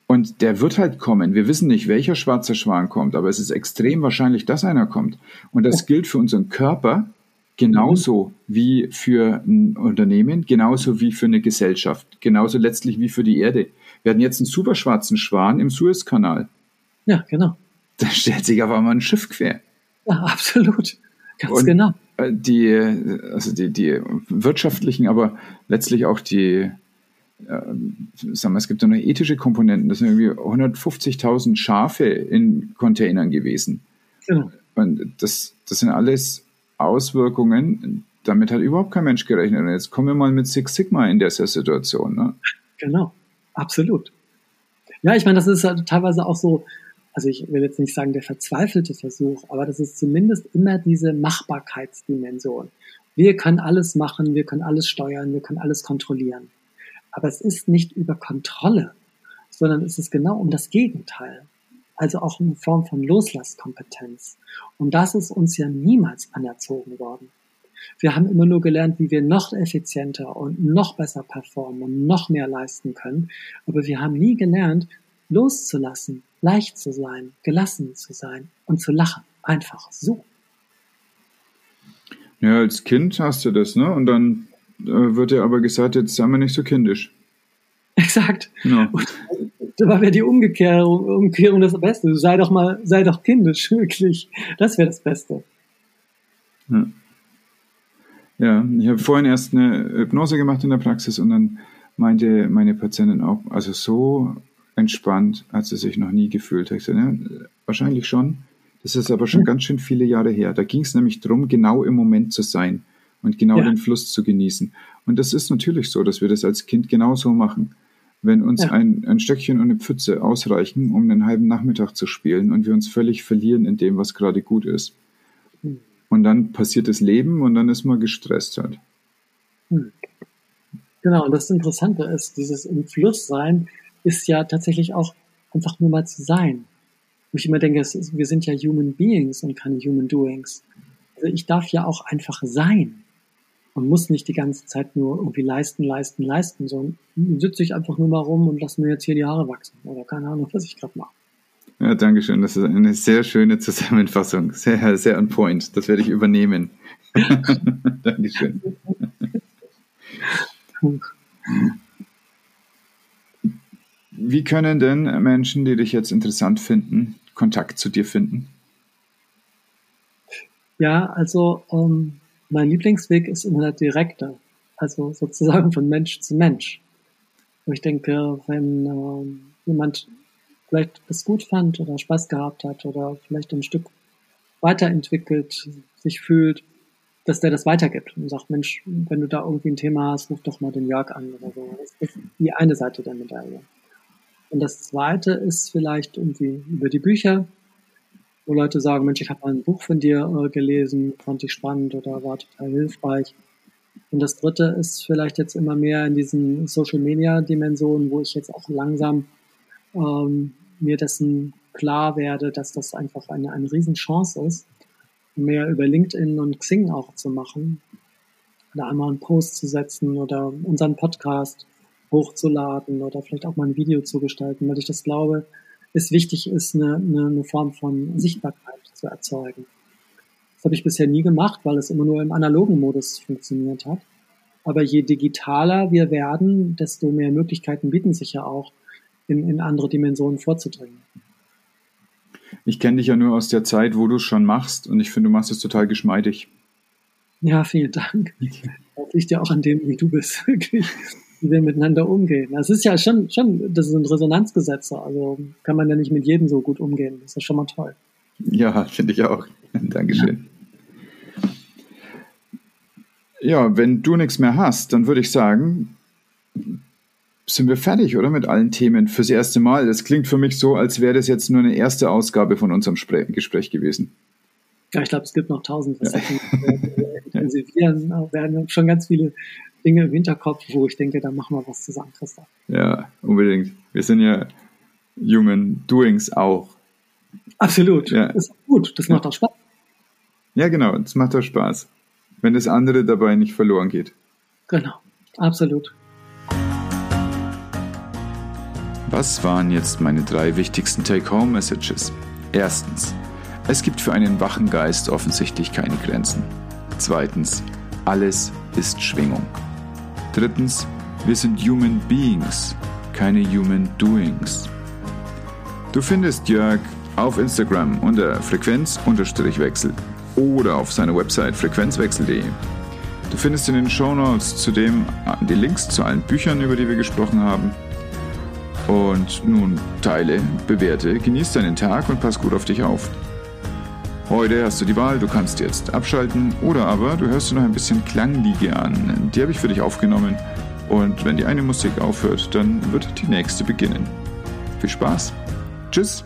Und der wird halt kommen. Wir wissen nicht, welcher schwarze Schwan kommt, aber es ist extrem wahrscheinlich, dass einer kommt. Und das gilt für unseren Körper genauso mhm. wie für ein Unternehmen, genauso wie für eine Gesellschaft, genauso letztlich wie für die Erde. Wir hatten jetzt einen superschwarzen Schwan im Suezkanal. Ja, genau. Da stellt sich aber mal ein Schiff quer. Ja, absolut. Ganz Und genau. Die, also die, die wirtschaftlichen, aber letztlich auch die, sagen wir, es gibt ja noch ethische Komponenten. Das sind irgendwie 150.000 Schafe in Containern gewesen. Genau. Und das, das sind alles Auswirkungen. Damit hat überhaupt kein Mensch gerechnet. Und jetzt kommen wir mal mit Six Sigma in dieser Situation. Ne? Genau, absolut. Ja, ich meine, das ist halt teilweise auch so, also ich will jetzt nicht sagen der verzweifelte Versuch, aber das ist zumindest immer diese Machbarkeitsdimension. Wir können alles machen, wir können alles steuern, wir können alles kontrollieren. Aber es ist nicht über Kontrolle, sondern es ist genau um das Gegenteil. Also auch eine Form von Loslasskompetenz. Und das ist uns ja niemals anerzogen worden. Wir haben immer nur gelernt, wie wir noch effizienter und noch besser performen und noch mehr leisten können. Aber wir haben nie gelernt, loszulassen, leicht zu sein, gelassen zu sein und zu lachen. Einfach so. Ja, als Kind hast du das, ne? Und dann wird dir aber gesagt, jetzt sei mal nicht so kindisch. Exakt. Ja. Und da wäre die Umkehrung, Umkehrung das Beste. Sei doch mal, sei doch kindisch, wirklich. Das wäre das Beste. Ja. ja, ich habe vorhin erst eine Hypnose gemacht in der Praxis und dann meinte meine Patientin auch, also so entspannt hat sie sich noch nie gefühlt. Ich gesagt, ja, wahrscheinlich schon. Das ist aber schon ganz schön viele Jahre her. Da ging es nämlich darum, genau im Moment zu sein und genau ja. den Fluss zu genießen. Und das ist natürlich so, dass wir das als Kind genauso machen. Wenn uns ja. ein, ein Stöckchen und eine Pfütze ausreichen, um einen halben Nachmittag zu spielen und wir uns völlig verlieren in dem, was gerade gut ist. Hm. Und dann passiert das Leben und dann ist man gestresst halt. Hm. Genau, und das Interessante ist, dieses im Fluss sein ist ja tatsächlich auch einfach nur mal zu sein. Wo ich immer denke, ist, wir sind ja Human Beings und keine Human Doings. Also ich darf ja auch einfach sein. Man muss nicht die ganze Zeit nur irgendwie leisten, leisten, leisten, sondern sitze ich einfach nur mal rum und lasse mir jetzt hier die Haare wachsen. Oder keine Ahnung, was ich gerade mache. Ja, danke schön. Das ist eine sehr schöne Zusammenfassung. Sehr, sehr on point. Das werde ich übernehmen. Dankeschön. Wie können denn Menschen, die dich jetzt interessant finden, Kontakt zu dir finden? Ja, also ähm, mein Lieblingsweg ist immer der direkte, also sozusagen von Mensch zu Mensch. Wo ich denke, wenn ähm, jemand vielleicht es gut fand oder Spaß gehabt hat oder vielleicht ein Stück weiterentwickelt, sich fühlt, dass der das weitergibt und sagt, Mensch, wenn du da irgendwie ein Thema hast, ruf doch mal den Jörg an oder so. Das ist die eine Seite der Medaille. Und das zweite ist vielleicht irgendwie über die Bücher, wo Leute sagen, Mensch, ich habe mal ein Buch von dir äh, gelesen, fand ich spannend oder war total hilfreich. Und das dritte ist vielleicht jetzt immer mehr in diesen Social Media Dimensionen, wo ich jetzt auch langsam ähm, mir dessen klar werde, dass das einfach eine, eine Riesenchance ist, mehr über LinkedIn und Xing auch zu machen. Oder einmal einen Post zu setzen oder unseren Podcast hochzuladen oder vielleicht auch mal ein Video zu gestalten, weil ich das glaube, es wichtig ist, eine, eine, eine Form von Sichtbarkeit zu erzeugen. Das habe ich bisher nie gemacht, weil es immer nur im analogen Modus funktioniert hat. Aber je digitaler wir werden, desto mehr Möglichkeiten bieten sich ja auch, in, in andere Dimensionen vorzudringen. Ich kenne dich ja nur aus der Zeit, wo du es schon machst und ich finde, du machst es total geschmeidig. Ja, vielen Dank. Das liegt ja auch an dem, wie du bist. Wie wir miteinander umgehen. Das ist ja schon, schon, das sind Resonanzgesetze, also kann man ja nicht mit jedem so gut umgehen. Das ist schon mal toll. Ja, finde ich auch. Dankeschön. Ja. ja, wenn du nichts mehr hast, dann würde ich sagen, sind wir fertig, oder? Mit allen Themen fürs erste Mal. Das klingt für mich so, als wäre das jetzt nur eine erste Ausgabe von unserem Gespräch gewesen. Ja, ich glaube, es gibt noch tausend Facetten. Ja. intensivieren, werden schon ganz viele Dinge im Hinterkopf, wo ich denke, da machen wir was zusammen, Christoph. Ja, unbedingt. Wir sind ja Human Doings auch. Absolut. Ja. Das ist gut. Das macht auch Spaß. Ja, genau. Das macht auch Spaß. Wenn das andere dabei nicht verloren geht. Genau. Absolut. Was waren jetzt meine drei wichtigsten Take-Home-Messages? Erstens, es gibt für einen wachen Geist offensichtlich keine Grenzen. Zweitens, alles ist Schwingung. Drittens, wir sind Human Beings, keine Human Doings. Du findest Jörg auf Instagram unter Frequenz-Wechsel oder auf seiner Website frequenzwechsel.de. Du findest in den Show Notes zudem die Links zu allen Büchern, über die wir gesprochen haben. Und nun teile, bewerte, genieß deinen Tag und pass gut auf dich auf. Heute hast du die Wahl, du kannst jetzt abschalten oder aber du hörst dir noch ein bisschen Klangliege an. Die habe ich für dich aufgenommen und wenn die eine Musik aufhört, dann wird die nächste beginnen. Viel Spaß! Tschüss!